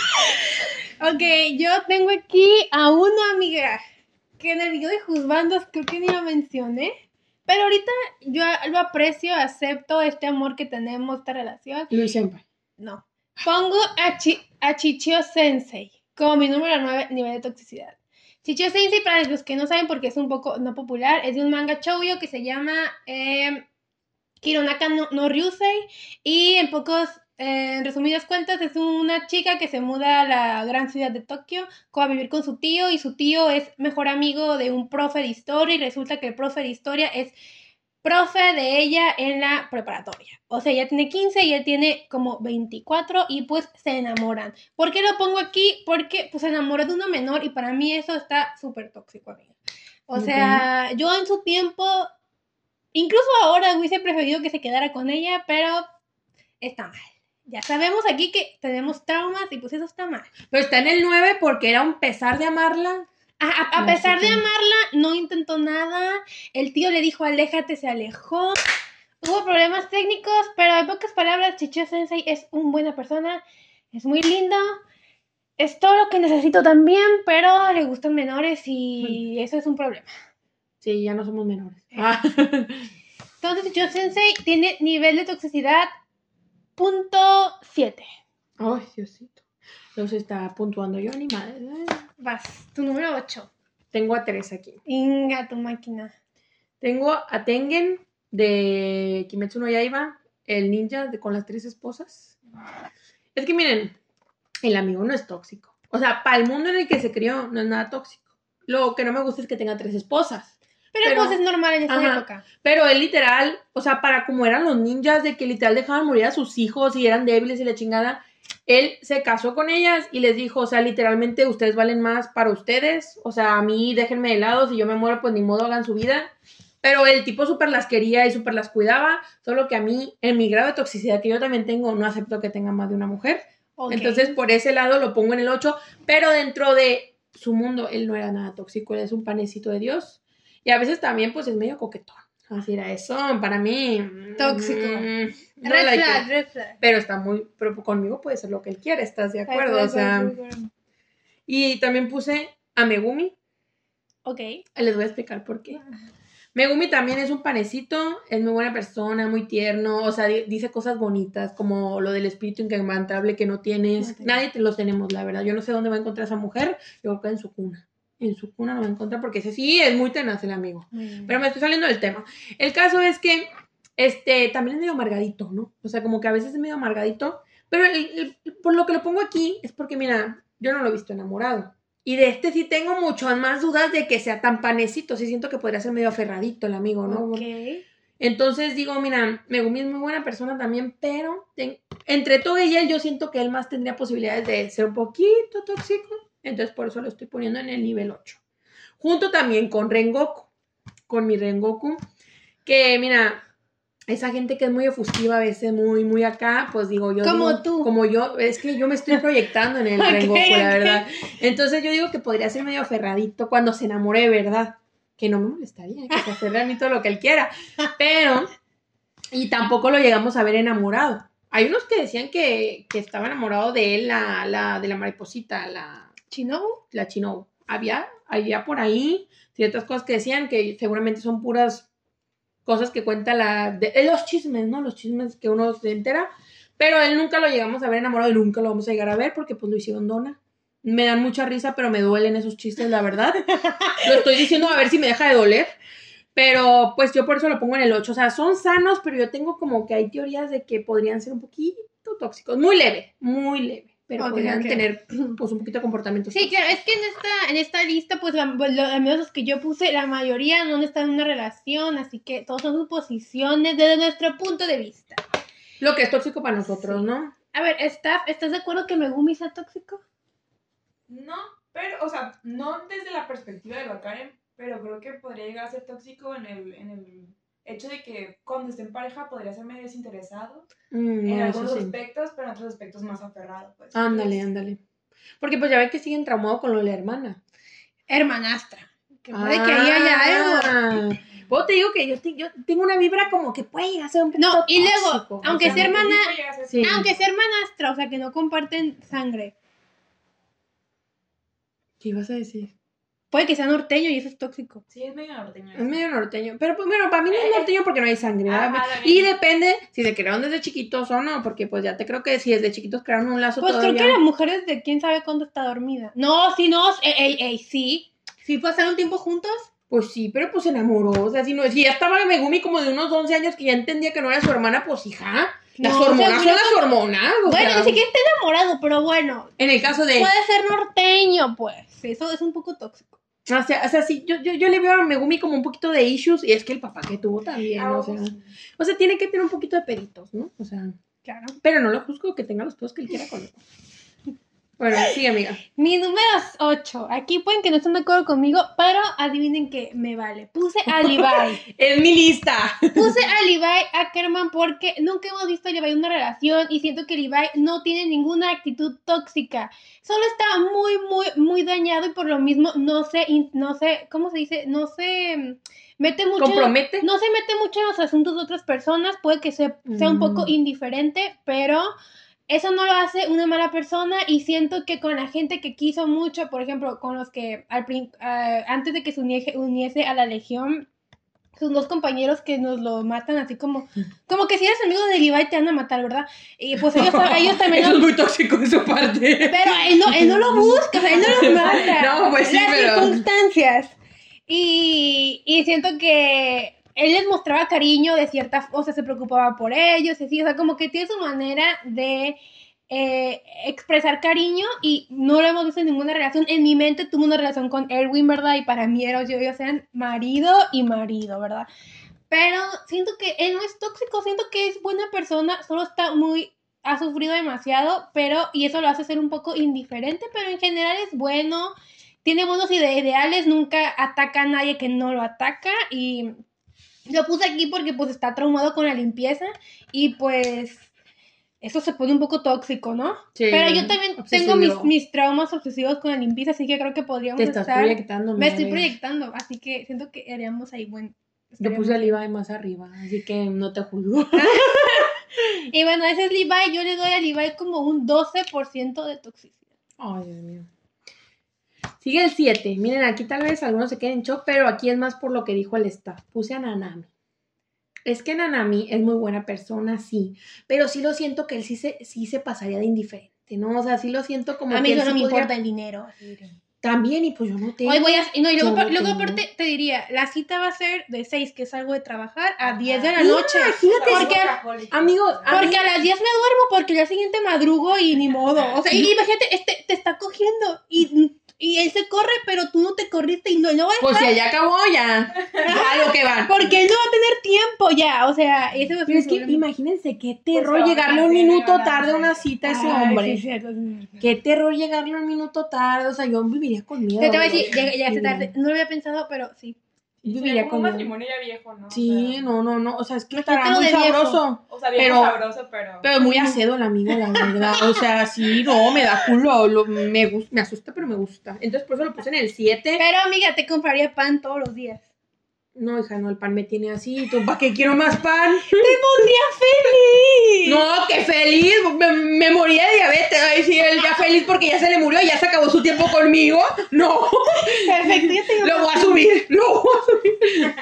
Ok, yo tengo aquí a uno, amiga, que en el video de Juzbandos creo que ni lo mencioné. Pero ahorita yo lo aprecio, acepto este amor que tenemos, esta relación. Luis Senpai. No. Pongo a, Chi- Chichio Sensei como mi número 9 nivel de toxicidad. Chichio Sensei, para los que no saben porque es un poco no popular, es de un manga shoujo que se llama eh, Kironaka no, Ryusei. Y en pocos, eh, en resumidas cuentas, es una chica que se muda a la gran ciudad de Tokio a vivir con su tío. Y su tío es mejor amigo de un profe de historia. Y resulta que el profe de historia es profe de ella en la preparatoria. O sea, ella tiene 15 y él tiene como 24 y pues se enamoran. ¿Por qué lo pongo aquí? Porque pues se enamoró de uno menor y para mí eso está súper tóxico, amiga. O sea, yo en su tiempo, incluso ahora hubiese preferido que se quedara con ella, pero está mal. Ya sabemos aquí que tenemos traumas y pues eso está mal. Pero está en el 9 porque era un pesar de amarla. A, a- a No, pesar de amarla, no intentó nada. El tío le dijo, aléjate, se alejó. Hubo problemas técnicos, pero en pocas palabras, Chichio Sensei es una buena persona. Es muy lindo. Es todo lo que necesito también, pero le gustan menores y eso es un problema. Sí, ya no somos menores. Ah. Entonces, Chichio Sensei tiene nivel de toxicidad punto 7. Ay, Diosito. Los está puntuando yo, ni madre. Vas, tu número 8. tengo a tres aquí. Inga, tu máquina. Tengo a Tengen de Kimetsu no Yaiba, el ninja de, con las tres esposas. Es que miren, el amigo no es tóxico. O sea, para el mundo en el que se crió, no es nada tóxico. Lo que no me gusta es que tenga tres esposas. Pero, Pero- pues es normal en esta Ajá. época. Pero él literal, o sea, para como eran los ninjas, de que literal dejaban morir a sus hijos y eran débiles y la chingada, él se casó con ellas y les dijo, o sea, literalmente ustedes valen más para ustedes, o sea, a mí déjenme de lado, si yo me muero, pues ni modo hagan su vida. Pero el tipo súper las quería y súper las cuidaba, solo que a mí, en mi grado de toxicidad que yo también tengo, no acepto que tenga más de una mujer. Entonces, por ese lado lo pongo en el 8, pero dentro de su mundo, él no era nada tóxico, él es un panecito de Dios. Y a veces también, pues, es medio coquetón. Así era eso, para mí. mm, Tóxico. mm, no red like flag, red flag. Pero está muy, pero conmigo puede ser lo que él quiere, ¿estás de acuerdo? O sea, y también puse a Megumi, Ok. les voy a explicar por qué. Megumi también es un panecito, es muy buena persona, muy tierno, o sea, di- dice cosas bonitas, como lo del espíritu inquebrantable que no tienes. No. Nadie te los tenemos, la verdad. Yo no sé dónde va a encontrar esa mujer, yo creo que en su cuna. En su cuna lo va a encontrar porque ese sí es muy tenaz el amigo. Pero me estoy saliendo del tema. El caso es que este también es medio amargadito, ¿no? O sea, como que a veces es medio amargadito. Pero el- el- por lo que lo pongo aquí es porque, mira, yo no lo he visto enamorado. Y de este sí tengo muchas más dudas de que sea tan panecito. Sí siento que podría ser medio aferradito el amigo, ¿no? Entonces digo, mira, Megumi es muy buena persona también, pero ten- entre todo y él yo siento que él más tendría posibilidades de ser un poquito tóxico. Entonces por eso lo estoy poniendo en el nivel 8. Junto también con Rengoku, con mi Rengoku, que mira, esa gente que es muy efusiva, a veces muy, muy acá, pues digo yo. Como digo, tú. Como yo, es que yo me estoy proyectando en el [LAUGHS] Ok, Rengoku, la verdad. Entonces yo digo que podría ser medio aferradito cuando se enamore verdad. Que no me molestaría que se aferre a mí todo lo que él quiera. Pero, y tampoco lo llegamos a ver enamorado. Hay unos que decían que, que estaba enamorado de él, la, la, de la mariposita, la, ¿Chinobu? la chino. Había, había por ahí ciertas cosas que decían que seguramente son puras cosas que cuenta la. De, los chismes, ¿no? Los chismes que uno se entera. Pero él nunca lo llegamos a ver enamorado y nunca lo vamos a llegar a ver porque pues lo hicieron dona. Me dan mucha risa, pero me duelen esos chistes, la verdad. [LAUGHS] lo estoy diciendo a ver si me deja de doler. Pero pues yo por eso lo pongo en el 8. O sea, son sanos, pero yo tengo como que hay teorías de que podrían ser un poquito tóxicos. Muy leve, muy leve. Pero Ok, podrían tener [CLEARS THROAT] pues un poquito de comportamiento Sí, claro, es que en esta, en esta lista, pues, la- pues, los amigos los que yo puse, la mayoría no están en una relación, así que todos son suposiciones desde nuestro punto de vista. Lo que es tóxico para nosotros, ¿no? A ver, Staff, ¿estás de acuerdo que Megumi sea tóxico? No, pero, o sea, no desde la perspectiva de Bakaren, pero creo que podría llegar a ser tóxico en el, en el hecho de que cuando esté en pareja podría ser medio desinteresado Mm, en no, algunos sí. aspectos, pero en otros aspectos más aferrado, pues. Ándale, Entonces, ándale. Porque pues ya ven que siguen traumado con lo de la hermana. Hermanastra. Que puede que ahí haya algo. algo. Vos te digo que yo, te- yo tengo una vibra como que puede llegar a ser un poquito No, y luego, tóxico, aunque o sea hermana- Sí. Aunque sea hermanastra, o sea, que no comparten sangre. ¿Qué ibas a decir? Puede que sea norteño y eso es tóxico. Sí, es medio norteño. Es medio norteño. Pero pues bueno, para mí no es norteño porque no hay sangre. Ajá, y depende si se crearon desde chiquitos o no. Porque pues ya te creo que si desde chiquitos crearon un lazo Pues todavía. creo que la mujer desde quién sabe cuándo está dormida. No, sí, no, ey, ey, ey, sí. Sí, pasaron un tiempo juntos. Pues sí, pero pues se enamoró. O sea, si, no, si ya estaba Megumi como de unos 11 años que ya entendía que no era su hermana, pues hija. Las No, hormonas según son las hormonas. Bueno, ni siquiera está enamorado, pero bueno. En el caso de. Puede ser norteño, pues. Eso es un poco tóxico. O sea, o sea sí, yo, yo, yo le veo a Megumi como un poquito de issues. Y es que el papá que tuvo también. Ah, o, sea, o sea, tiene que tener un poquito de peritos, ¿no? O sea. Claro. Pero no lo juzgo que tenga los pedos que él quiera con él. Bueno, sí, amiga. Mi número es 8. Aquí pueden que no estén de acuerdo conmigo, pero adivinen que me vale. Puse [LAUGHS] a Levi. Es mi lista. Puse a Levi Ackerman porque nunca hemos visto a Levi en una relación y siento que Levi no tiene ninguna actitud tóxica. Solo está muy, muy, muy dañado y por lo mismo no se, no se, ¿cómo se dice? No se mm, mete mucho. en- Compromete. no se mete mucho en los asuntos de otras personas, puede que se- sea un poco Mm. indiferente, pero eso no lo hace una mala persona y siento que con la gente que quiso mucho, por ejemplo, con los que al ah, antes de que se uniese, uniese a la Legión, sus dos compañeros que nos lo matan así como, [LAUGHS] como que si eres amigo de Levi te van a matar, ¿verdad? Y pues ellos, ellos [LAUGHS] también... Eso lo- es muy tóxico de su parte. Pero él no, él no lo busca, o sea, él no los [LAUGHS] mata. No, pues sí, Las pero- circunstancias. Y, y siento que él les mostraba cariño de cierta o sea, se preocupaba por ellos, así, o sea, como que tiene su manera de eh, expresar cariño y no lo hemos visto en ninguna relación. En mi mente tuvo una relación con Erwin, ¿verdad? Y para mí era, yo, ellos eran marido y marido, ¿verdad? Pero siento que él no es tóxico, siento que es buena persona, solo está muy ha sufrido demasiado, pero, y eso lo hace ser un poco indiferente, pero en general es bueno, tiene buenos ide- ideales, nunca ataca a nadie que no lo ataca, y lo puse aquí porque pues está traumado con la limpieza, y pues eso se pone un poco tóxico, ¿no? Sí, pero yo también tengo mis, mis traumas obsesivos con la limpieza, así que creo que podríamos Te estás estar... proyectando. Me estoy proyectando, así que siento que haríamos ahí buen... Yo puse a Levi más arriba, así que no te juzgo. [LAUGHS] Y bueno, ese es Levi, yo le doy a Levi como un 12% de toxicidad. Ay, Dios mío. Sigue el 7. Miren, aquí tal vez algunos se queden en shock, pero aquí es más por lo que dijo el staff. Puse a Nanami. Es que Nanami es muy buena persona, sí. Pero sí lo siento que él sí se, sí se pasaría de indiferente, ¿no? O sea, sí lo siento como a mí que él no sí me podría- importa el dinero. También, y pues yo no tengo. Hoy voy a, y no, y luego, no luego tengo. aparte te diría, la cita va a ser de 6, que salgo de trabajar, a 10 de la Mira, noche. Imagínate, Porque, amigo, porque a las 10 me duermo, porque al día siguiente madrugo y ni modo. O sea, y imagínate, este te está cogiendo y, y él se corre, pero tú no te corriste y no, no va a pues si allá acabó, ya. A lo que van. porque él no va a tener tiempo ya. O sea, ese va a ser Pero es que problema. imagínense qué Pues terror llegarle un minuto tarde a una cita a ese Ay, hombre. sí, es cierto, sí, es cierto. Qué terror llegarle un minuto tarde, o sea, yo viviría con miedo. Te, te voy a decir, ya, ya se tarde. No lo había pensado, pero sí. Como con un matrimonio ya viejo, ¿no? Sí, no, no, no, o sea, es que estará muy sabroso. O sea, viejo Pero- sabroso, pero... Pero muy acedo el amigo, la verdad. O sea, sí, no, me da culo. lo- me, me asusta, pero me gusta. Entonces, por eso lo puse en el 7. Pero amiga, te compraría pan todos los días. No, hija, no, el pan me tiene así. ¿Tú para qué quiero más pan? [LAUGHS] ¡Te pondría feliz! No, qué feliz. Me, me moría de diabetes. Ay, sí, él ya feliz porque ya se le murió, ya se acabó su tiempo conmigo. [LAUGHS] No, Perfecto, ya tengo lo voy a subir. [LAUGHS] Lo voy a subir.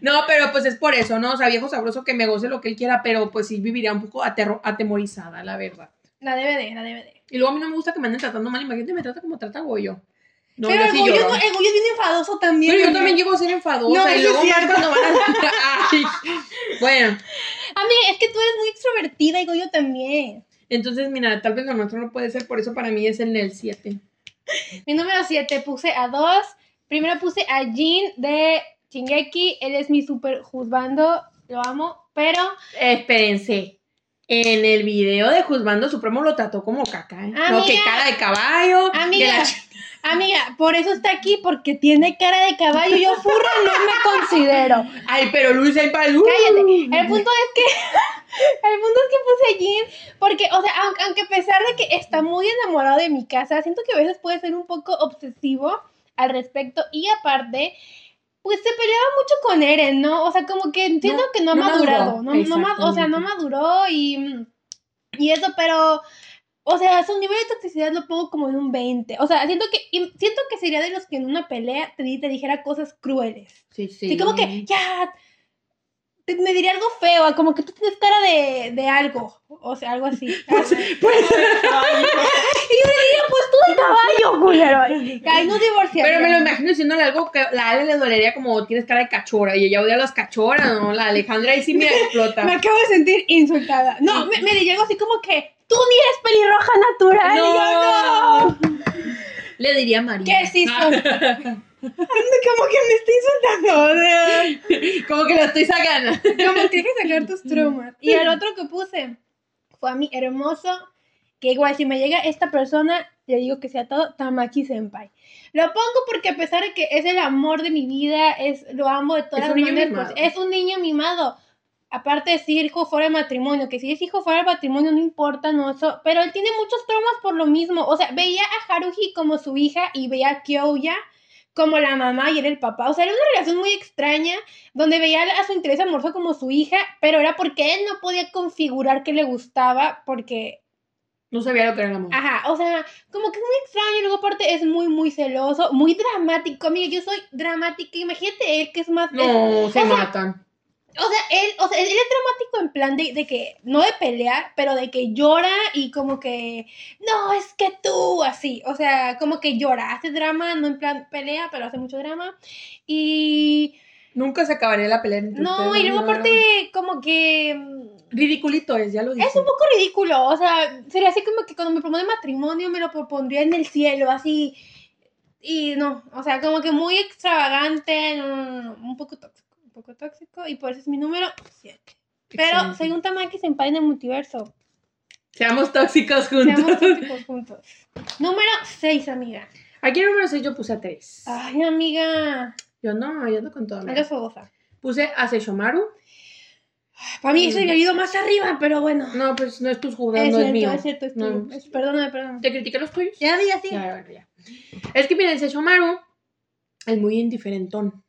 No, pero pues es por eso, ¿no? O sea, viejo sabroso que me goce lo que él quiera, pero pues sí viviría un poco atemorizada, la verdad. La DVD, la DVD. Y luego a mí no me gusta que me anden tratando mal. Imagínate, me trata como trata Goyo. No, pero yo el sí lloro. no- el Goyo es bien enfadoso también. Pero yo también llego a ser enfadosa. No, y luego es cuando van a... [LAUGHS] Ay, bueno, Amiga, es que tú eres muy extrovertida y Goyo también. entonces, mira, tal vez lo nuestro no puede ser, por eso para mí es el 7. [LAUGHS] Mi número 7 puse a dos. Primero puse a Jin de Shingeki. Él es mi super juzgando. Lo amo. Pero, Espérense. En el video de Juzgando Supremo lo trató como caca, ¿eh? No, que cara de caballo. que amiga, la amiga, por eso está aquí, porque tiene cara de caballo. Yo furra no me considero. Ay, pero Luis ahí para uh. Cállate. El punto es que. [LAUGHS] El punto es que puse a Jin. Porque, o sea, aunque, aunque a pesar de que está muy enamorado de mi casa, siento que a veces puede ser un poco obsesivo al respecto. Y aparte, pues se peleaba mucho con Eren, ¿no? O sea, como que entiendo No, que no ha no madurado. maduró, No, no o sea, no maduró y. Y eso, pero. O sea, su nivel de toxicidad lo pongo como en un 20. O sea, siento que siento que sería de los que en una pelea te, di- te dijera cosas crueles. Sí, sí. Sí, como que, ya, te- me diría algo feo, como que tú tienes cara de, de algo, o sea, algo así. [LAUGHS] [LAUGHS] Pues, y yo le diría, pues tú de caballo, culero. Ay, no divorciar. Pero me lo imagino diciéndole algo que a la Ale le dolería como tienes cara de cachora y ella odia a las cachoras, ¿no? La Alejandra ahí sí mira explota. [LAUGHS] Me acabo de sentir insultada. No, me, me diría algo así como que, tú ni eres pelirroja natural. Yo, no. Le diría a María. ¿Qué sí son? [LAUGHS] Como que me estoy insultando. o sea. como que lo estoy sacando. Como tienes que sacar tus traumas. Y el otro que puse fue a mi hermoso, que igual si me llega esta persona, le digo que sea todo, Tamaki Senpai. Lo pongo porque a pesar de que es el amor de mi vida, es lo amo de todas Es las maneras, mimado. pues, es un niño mimado. Aparte de si hijo fuera de matrimonio, que si es hijo fuera de matrimonio no importa, no eso, pero él tiene muchos traumas por lo mismo. O sea, veía a Haruhi como su hija y veía a Kyoya como la mamá y era el papá. O sea, era una relación muy extraña donde veía a su interés amoroso como su hija, pero era porque él no podía configurar que le gustaba porque No sabía lo que era el amor. Ajá, o sea, como que es muy extraño, y luego aparte es muy, muy celoso, muy dramático, amiga, yo soy dramática, imagínate él que es más... No, es- se sea, matan. O sea, él, o sea, él es dramático en plan de, de que, no de pelear, pero de que llora y como que, no, es que tú, así, o sea, como que llora, hace drama, no en plan pelea, pero hace mucho drama. Y, Nunca se acabaría la pelea entre no, ustedes, y luego no, no, aparte, como que, mm, Ridiculito es, ya lo dije. es un poco ridículo, o sea, sería así como que cuando me propone matrimonio me lo propondría en el cielo, así, y no, o sea, como que muy extravagante, no, no, no, no, un poco tóxico, poco tóxico, y por eso es mi número 7. Pero según Tamaki se en el multiverso. Seamos tóxicos juntos. Seamos tóxicos juntos. Número 6, amiga. Aquí en número 6 yo puse a 3. Ay, amiga. Yo no, yo ando con todo. Eres fogosa. Puse a Seshomaru. Para mí ese había ido más arriba, pero bueno. No, pues no es tu es jugando, es, cierto, mío. es cierto, es No. tuyo. Es- Perdóname, perdóname. ¿Te critiqué los tuyos? Ya, diga, sí. Ya, bueno, ya. Es que miren, Seshomaru es muy indiferentón.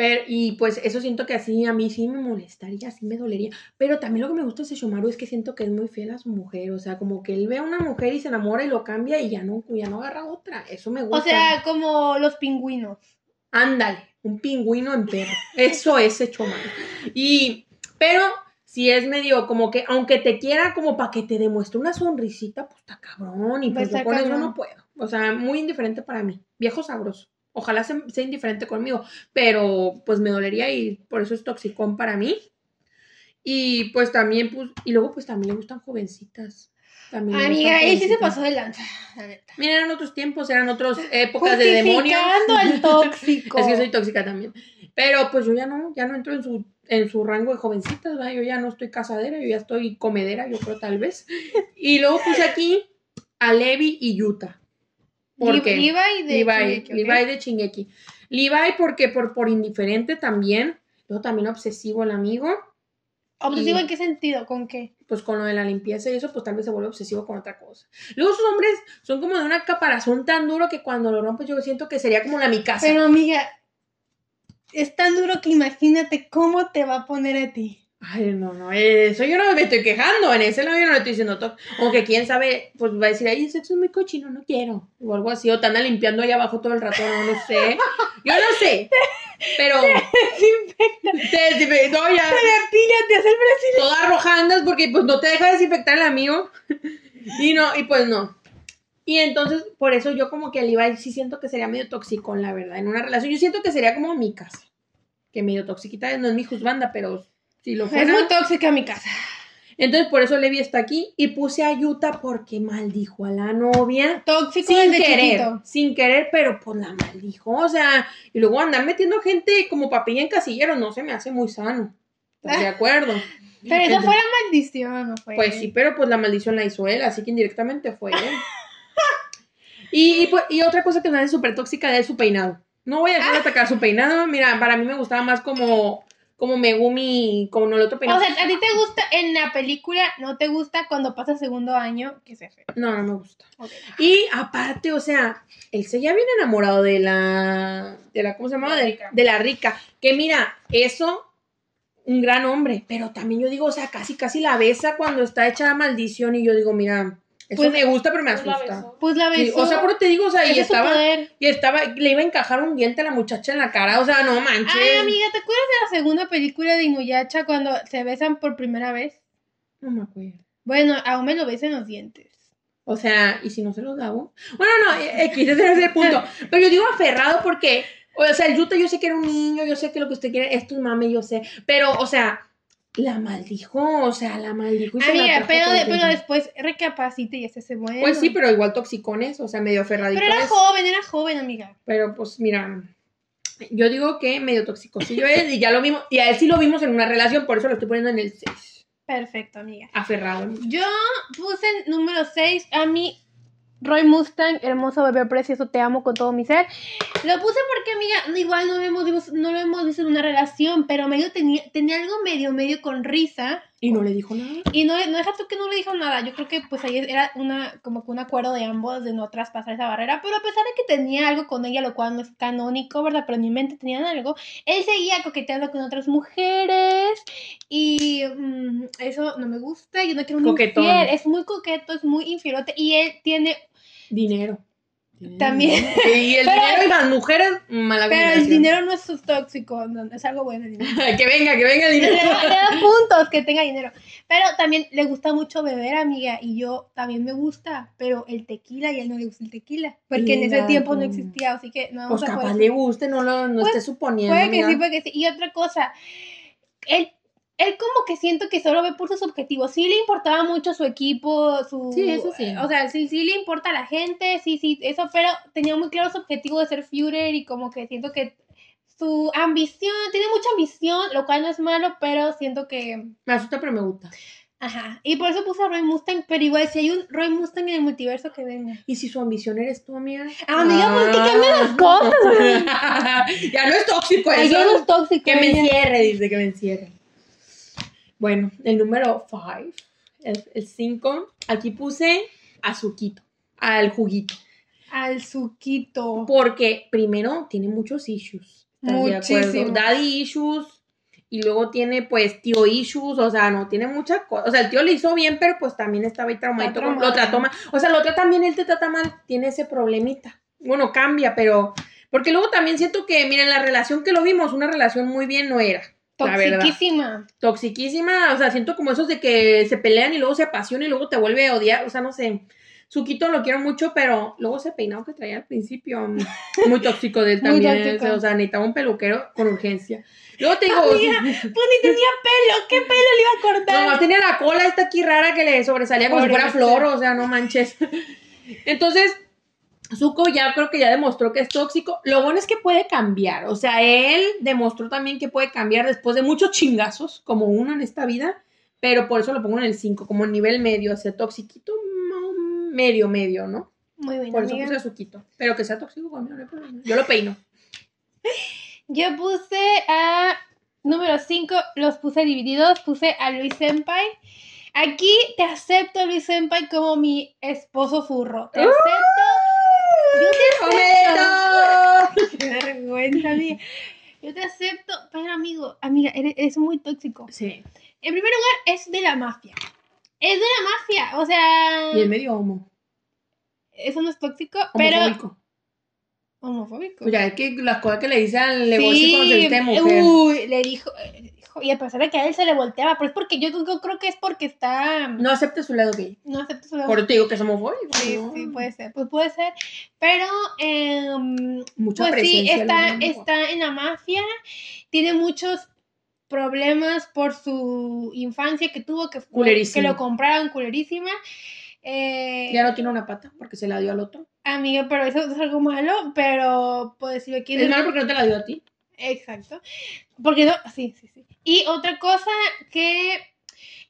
Pero, y pues eso siento que así a mí sí me molestaría, así me dolería. Pero también lo que me gusta de Seshomaru es que siento que es muy fiel a su mujer. O sea, como que él ve a una mujer y se enamora y lo cambia y ya no, ya no agarra otra. Eso me gusta. O sea, como los pingüinos. Ándale, un pingüino en perro. Eso es mal. Y, pero si es medio como que, aunque te quiera como para que te demuestre una sonrisita, pues está cabrón. Y pues yo con eso no puedo. O sea, muy indiferente para mí. Viejo sabroso. Ojalá se- sea indiferente conmigo, pero pues me dolería y por eso es toxicón para mí. Y pues también, pues, y luego pues también le gustan jovencitas. También Amiga, él sí se pasó de lanza, la neta. Mira, eran otros tiempos, eran otras épocas de demonios. Al [LAUGHS] tóxico. Es que soy tóxica también. Pero pues yo ya no, ya no entro en su, en su rango de jovencitas, ¿verdad? Yo ya no estoy casadera, yo ya estoy comedera, yo creo tal vez. Y luego puse aquí a Levi y Yuta. ¿Por qué? Levi de Levi, Shingeki, ¿ok? Levi de Chingeki. Levi porque por, por indiferente también, luego también obsesivo el amigo, ¿Obsesivo y- en qué sentido? ¿Con qué? pues con lo de la limpieza y eso, pues vez se vuelve obsesivo con otra cosa. Luego sus hombres son como de una caparazón tan duro que cuando lo rompes yo siento que sería como la mi casa. Pero amiga, es tan duro que imagínate cómo te va a poner a ti. Ay, no, no, eso yo no me estoy quejando, en ese lado yo no le estoy diciendo todo. Aunque quién sabe, pues va a decir, ay, el sexo es muy cochino, no quiero. O algo así, o te anda limpiando ahí abajo todo el rato, no lo sé. Yo no sé, pero... [LAUGHS] Desinfecta. Te desinfectó ya. Depílate, haz el Brasil. Toda roja andas porque pues no te deja desinfectar el amigo. Y no, y pues no. Y entonces, por eso yo como que al Ibai sí siento que sería medio tóxico, la verdad, en una relación. Yo siento que sería como mi casa. Que medio toxiquita, no es mi juzbanda, pero si lo Es muy tóxica mi casa. Entonces, por eso Levi está aquí. Y puse a Yuta porque maldijo a la novia. Tóxico Sin desde querer, chiquito. sin querer, pero pues la maldijo. O sea, y luego andar metiendo gente como papilla en casilleros no se me hace muy sano. ¿Estás de [LAUGHS] acuerdo? Pero esa Entonces- fue la maldición, ¿no fue? Pues sí, pero pues la maldición la hizo él, así que indirectamente fue él. [LAUGHS] y, y, pues, y otra cosa que me hace súper tóxica es su peinado. No voy a dejar de atacar su peinado. Mira, para mí me gustaba más como, como Megumi, como no el otro O peinado. sea, ¿a ti te gusta en la película? ¿No te gusta cuando pasa segundo año? Que se no, no me gusta. Y aparte, o sea, él se ya viene enamorado de la, de la, ¿cómo se llama? La De, de la rica. Que mira, eso, un gran hombre, pero también yo digo, o sea, casi, casi la besa cuando está hecha la maldición y yo digo, mira, eso Pues- me gusta, pero me Pues asusta. Pues la Sí, besó. o sea, pero te digo, o sea, y es estaba, y estaba, le iba a encajar un diente a la muchacha en la cara, o sea, no manches. Ay, amiga, ¿te acuerdas de la segunda película de Inuyasha cuando se besan por primera vez? No me acuerdo. Bueno, aún me lo besa en los dientes. O sea, ¿y si no se los dabo? Bueno, no, eh, X, ese es el punto. [LAUGHS] Pero yo digo aferrado porque, o sea, el Yuta yo sé que era un niño, yo sé que lo que usted quiere, es mame, yo sé. Pero, o sea, la maldijo, o sea, la maldijo. y se la Amiga, trajo pero, el de- pero después recapacita y ese se muere. Pues sí, pero igual toxicones, o sea, medio aferraditos. Pero era joven, era joven, amiga. Pero pues mira, yo digo que medio toxicosillo es y ya lo vimos, y a él sí lo vimos en una relación, por eso lo estoy poniendo en el 6. Perfecto, amiga. Aferrado. Yo puse en número 6 a mi Roy Mustang, hermoso bebé precioso, te amo con todo mi ser. Lo puse porque, amiga, igual no lo hemos, visto- no lo hemos visto en una relación, pero medio tenía, tenía algo medio, medio con risa. Y no le dijo nada. Y no, no deja tú que no le dijo nada. Yo creo que pues ahí era una, como que un acuerdo de ambos de no traspasar esa barrera. Pero a pesar de que tenía algo con ella, lo cual no es canónico, ¿verdad? Pero en mi mente tenían algo. Él seguía coqueteando con otras mujeres. Y mm, eso no me gusta, yo no quiero un Coquetón. infiel. Es muy coqueto, es muy infielote y él tiene Dinero. También. Y el [LAUGHS] Pero- dinero y las mujeres, mala Pero el dinero no es tóxico, no, es algo bueno el dinero. [LAUGHS] que venga, que venga el dinero. da, le da puntos que tenga dinero. Pero también le gusta mucho beber, amiga. Y yo también me gusta. Pero el tequila, y a él no le gusta el tequila. Porque en ese tiempo no existía. Así que no Pues vamos a capaz jugar. le guste, no lo no Pues, esté suponiendo. Puede que mira. sí, puede que sí. Y otra cosa. Él, él como que siento que solo ve por sus objetivos. Sí le importaba mucho su equipo, su... Sí, eso sí. O sea, sí, sí le importa a la gente, sí, sí, eso. Pero tenía muy claro su objetivo de ser Führer y como que siento que su ambición, tiene mucha ambición, lo cual no es malo, pero siento que... Me asusta, pero me gusta. Ajá, y por eso puse a Roy Mustang, pero igual si hay un Roy Mustang en el multiverso que venga. ¿Y si su ambición eres tú, amiga? Amiga, ¿por qué Ah. cambian las cosas? [LAUGHS] ya no es tóxico Ay, eso. yo no es tóxico. Que me encierre, dice que me encierre. Bueno, el número 5, el 5, aquí puse a Suquito, al juguito. Al suquito. Porque primero tiene muchos issues. Muchísimos. Daddy issues. Y luego tiene pues tío issues, o sea, no, tiene muchas cosas. O sea, el tío le hizo bien, pero pues también estaba ahí traumadito. Lo trató mal. O sea, lo trata bien, él te trata mal. Tiene ese problemita. Bueno, cambia, pero... Porque luego también siento que, miren, la relación que lo vimos, una relación muy bien no era. Toxiquísima. Toxiquísima, o sea, siento como esos de que se pelean y luego se apasionan y luego te vuelve a odiar, o sea, no sé. Suquito lo quiero mucho, pero luego ese peinado que traía al principio, mm, muy tóxico de él [LAUGHS] también, tóxico. o sea, necesitaba un peluquero con urgencia. Luego te digo, Amiga, [LAUGHS] Pues ni tenía pelo. ¿Qué pelo le iba a cortar? nomás tenía la cola esta aquí rara que le sobresalía como si fuera flor, o sea, no manches. [LAUGHS] Entonces, Zuko ya creo que ya demostró que es tóxico. Lo bueno es que puede cambiar. O sea, él demostró también que puede cambiar después de muchos chingazos, como uno en esta vida. Pero por eso lo pongo en el 5, como nivel medio, o sea, toxiquito, medio, medio, ¿no? Muy bien, Por eso amiga. puse a Zuquito. Pero que sea tóxico conmigo, no hay problema. Yo lo peino. [LAUGHS] Yo puse a número 5, los puse divididos, puse a Luis Senpai. Aquí te acepto, Luis Senpai, como mi esposo furro. Te acepto. Yo te acepto. Qué vergüenza, amiga. Yo te acepto, pero amigo, amiga, eres, eres muy tóxico. Sí. En primer lugar, es de la mafia. Es de la mafia, o sea, Y el medio homo. eso no es tóxico, pero Homofóbico. homofóbico. Pues ya es que las cosas que le dice al negocio cuando se mujer. Uy, le dijo, y a pesar de que a él se le volteaba, pero es porque yo, yo creo que es porque está, no, No acepte su lado gay. acepta su Por eso te digo que es homofóbico. Sí, ¿no? sí, puede ser, pues puede ser, pero, em, Mucha pues sí, está, está en la mafia, tiene muchos problemas por su infancia que tuvo, que, Culerísima. que lo compraron culerísima. Eh, Ya no tiene una pata porque se la dio al otro. Amiga, pero eso es algo malo, pero pues si lo quieres... Es malo porque no te la dio a ti. Exacto. Porque no, sí, sí, sí. Y otra cosa que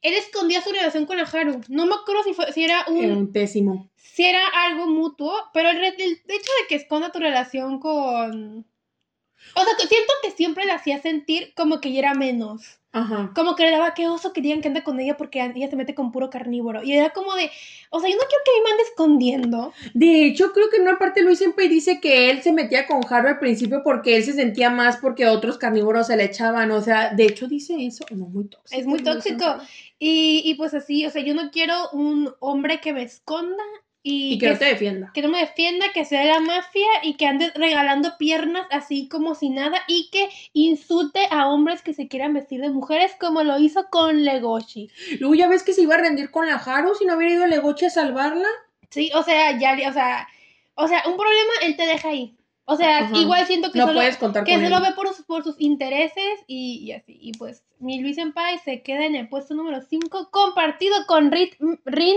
él escondía su relación con Haru. No me acuerdo si, fue, si era un, Era un pésimo. si era algo mutuo, pero el, el hecho de que esconda tu relación con... O sea, siento que siempre la hacía sentir como que ella era menos. Ajá. Como que le daba que oso que digan que anda con ella porque ella se mete con puro carnívoro. Y era como de, o sea, yo no quiero que me ande escondiendo. De hecho, creo que en una parte Luis siempre dice que él se metía con Haru al principio porque él se sentía más porque otros carnívoros se le echaban. O sea, de hecho dice eso. No, muy tóxico. Es muy tóxico. Y, y pues así, o sea, yo no quiero un hombre que me esconda y, Y que no te defienda. que no me defienda, que sea de la mafia y que ande regalando piernas así como si nada y que insulte a hombres que se quieran vestir de mujeres como lo hizo con Legoshi. Luego ya ves que se iba a rendir con la Haru si no hubiera ido Legochi a salvarla. Sí, o sea, ya, o sea, o sea, un problema él te deja ahí. O sea, Ajá. igual siento que No solo, puedes contar que con solo él. ve por sus, por sus intereses y, y así. Y pues mi Luis Senpai se queda en el puesto número 5, compartido con Rit- Rin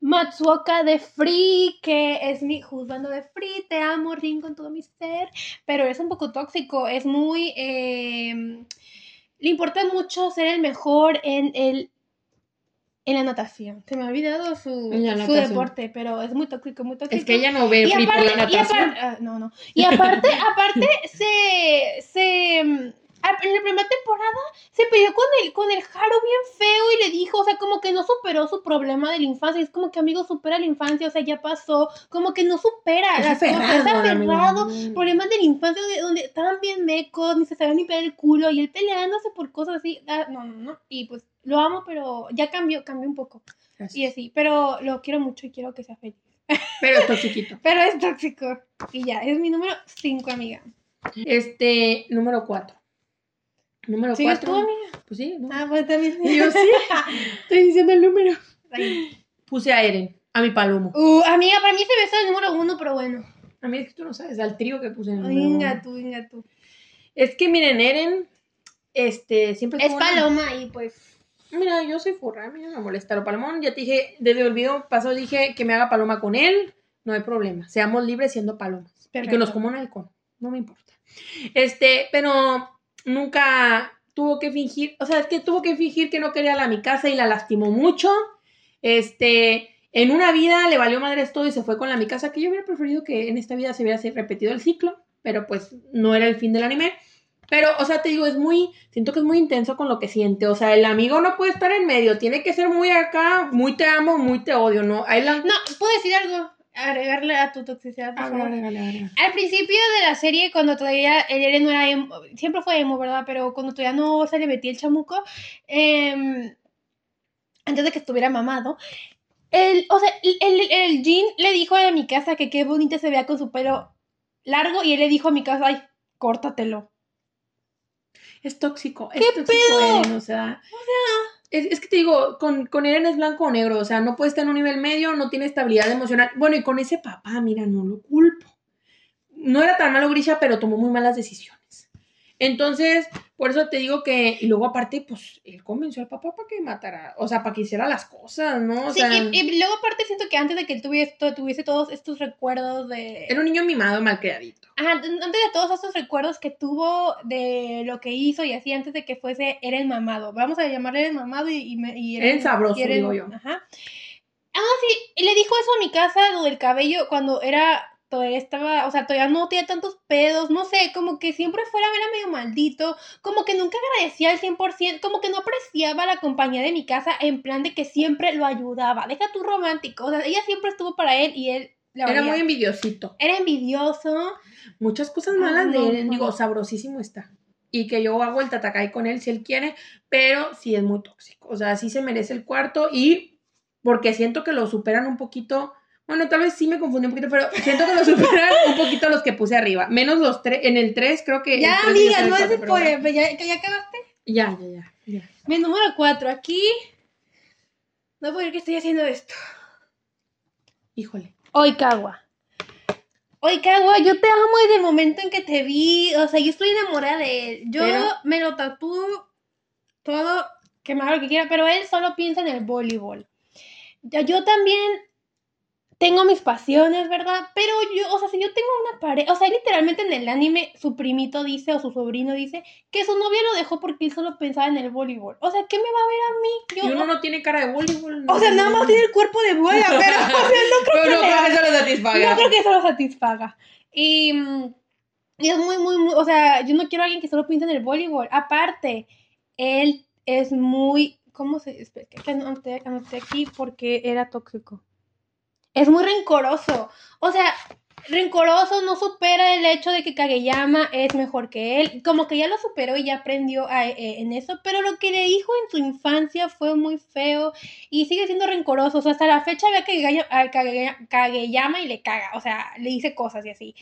Matsuoka de Free, que es mi juzgando de Free. Te amo, Rin, con todo mi ser. Pero es un poco tóxico, es muy. eh, le importa mucho ser el mejor en el. En la natación. Se me ha olvidado su, su deporte, pero es muy tóxico, muy tóxico. Es que ella no ve Y free por aparte, la y natación. aparte- ah, no, no. Y aparte, aparte [LAUGHS] se, se, en la primera temporada se peleó con el, con el Haru bien feo y le dijo, o sea, como que no superó su problema de la infancia. Es como que, amigo, supera la infancia, o sea, ya pasó. Como que no supera Es las cosas. Es aferrado, amigo. aferrado. Problemas de la infancia donde, donde estaban bien mecos, ni se sabían limpiar el culo y él peleándose por cosas así. ah, no, no, no. Y pues lo amo, pero ya cambió, cambió un poco. Y así, pero lo quiero mucho y quiero que sea feliz. Pero esto chiquito. [LAUGHS] Pero es tóxico. Y ya, es mi número 5, amiga. Este, número 4. Número ¿Sigues 4. tú, amiga? Pues sí, ¿no? Ah, pues también. Y yo sí. [LAUGHS] Estoy diciendo el número. Puse a Eren, a mi palomo. Uh, amiga, para mí se beso el número uno, pero bueno. A mí es que tú no sabes, al trío que puse en el número Venga uno. tú, venga tú. Es que miren, Eren, este, siempre Es tuvo una- paloma y pues. Mira, yo soy furra, a mí no me molesta lo palomón. Ya te dije, desde el video pasado dije que me haga paloma con él, no hay problema. Seamos libres siendo palomas. Y que nos coma un halcón, no me importa. Este, pero nunca tuvo que fingir, o sea, es que tuvo que fingir que no quería a mi casa y la lastimó mucho. Este, en una vida le valió madres todo y se fue con la mi casa, que yo hubiera preferido que en esta vida se hubiera repetido el ciclo, pero pues no era el fin del anime. Pero, o sea, te digo, es muy, siento que es muy intenso con lo que siente. O sea, el amigo no puede estar en medio, tiene que ser muy acá, muy te amo, muy te odio, ¿no? La... No, ¿puedo decir algo? Agregarle a tu toxicidad. por favor? Al principio de la serie, cuando todavía el Eren no era emo, siempre fue emo, ¿verdad? Pero cuando todavía no se le metía el chamuco, em, antes de que estuviera mamado, el, o sea, el, el, el Jin le dijo a mi casa que qué bonita se veía con su pelo largo y él le dijo a mi casa, ay, córtatelo. Es tóxico. Es ¿Qué tóxico pedo? Eren, o sea. Es, es que te digo, con, con Eren es blanco o negro. O sea, no puede estar en un nivel medio, no tiene estabilidad emocional. Bueno, y con ese papá, mira, no lo culpo. No era tan malo Grisha, pero tomó muy malas decisiones. Entonces, por eso te digo que. Y luego, aparte, pues, él convenció al papá para que matara. O sea, para que hiciera las cosas, ¿no? O Sí, sea. y, y luego aparte siento que antes de que él tuviese, tuviese todos estos recuerdos de... Era un niño mimado, malcriadito. Ajá, antes de todos estos recuerdos que tuvo de lo que hizo y así antes de que fuese Eren mamado. Vamos a llamarle Eren mamado y, y, me- y Eren sabroso, y Eren- digo yo. Ajá. Ah, sí, le dijo eso a mi casa, lo del cabello, cuando era, todavía estaba, o sea, todavía no tenía tantos pedos, no sé, como que siempre fuera, era medio maldito, como que nunca agradecía al 100%, como que no apreciaba la compañía de mi casa en plan de que siempre lo ayudaba. Deja tu romántico, o sea, ella siempre estuvo para él y él... la Era valía. muy envidiosito. Era envidioso. Muchas cosas malas de no. digo, sabrosísimo está. Y que yo hago el tatacay con él si él quiere, pero sí es muy tóxico. O sea, sí se merece el cuarto y porque siento que lo superan un poquito. Bueno, tal vez sí me confundí un poquito, pero siento que lo superan un poquito los que puse arriba. Menos los tres, en el 3 creo que... Ya, tres amiga, no es cuatro, de pero spoiler, ¿ya, ya acabaste? Ya, ya, ya, ya. Mi número 4, aquí. No puedo creer que estoy haciendo esto. Híjole. Oikawa. Oikawa, yo te amo desde el momento en que te vi. O sea, yo estoy enamorada de él. Yo Pero- me lo tatúo todo, que me haga lo que quiera, pero él solo piensa en el voleibol. Yo también tengo mis pasiones, ¿verdad? Pero yo, o sea, si yo tengo una pareja, o sea, literalmente en el anime su primito dice o su sobrino dice que su novia lo dejó porque él solo pensaba en el voleibol. O sea, ¿qué me va a ver a mí? Yo, Y uno no tiene cara de voleibol. no. o sea, nada más tiene el cuerpo de bola, [LAUGHS] pero o sea, no creo Pero que no creo que eso lo satisfaga. No creo que eso lo satisfaga. Y, mm, y es muy, muy, muy, o sea, yo no quiero a alguien que solo piense en el voleibol. Aparte, él es muy, ¿cómo se? Espera, que anoté, anoté aquí porque era tóxico. Es muy rencoroso. O sea, rencoroso, no supera el hecho de que Kageyama es mejor que él. Como que ya lo superó y ya aprendió eh, en eso. Pero lo que le dijo en su infancia fue muy feo y sigue siendo rencoroso. O sea, hasta la fecha ve a Kageyama, a Kage- Kageyama y le caga. O sea, le dice cosas y así.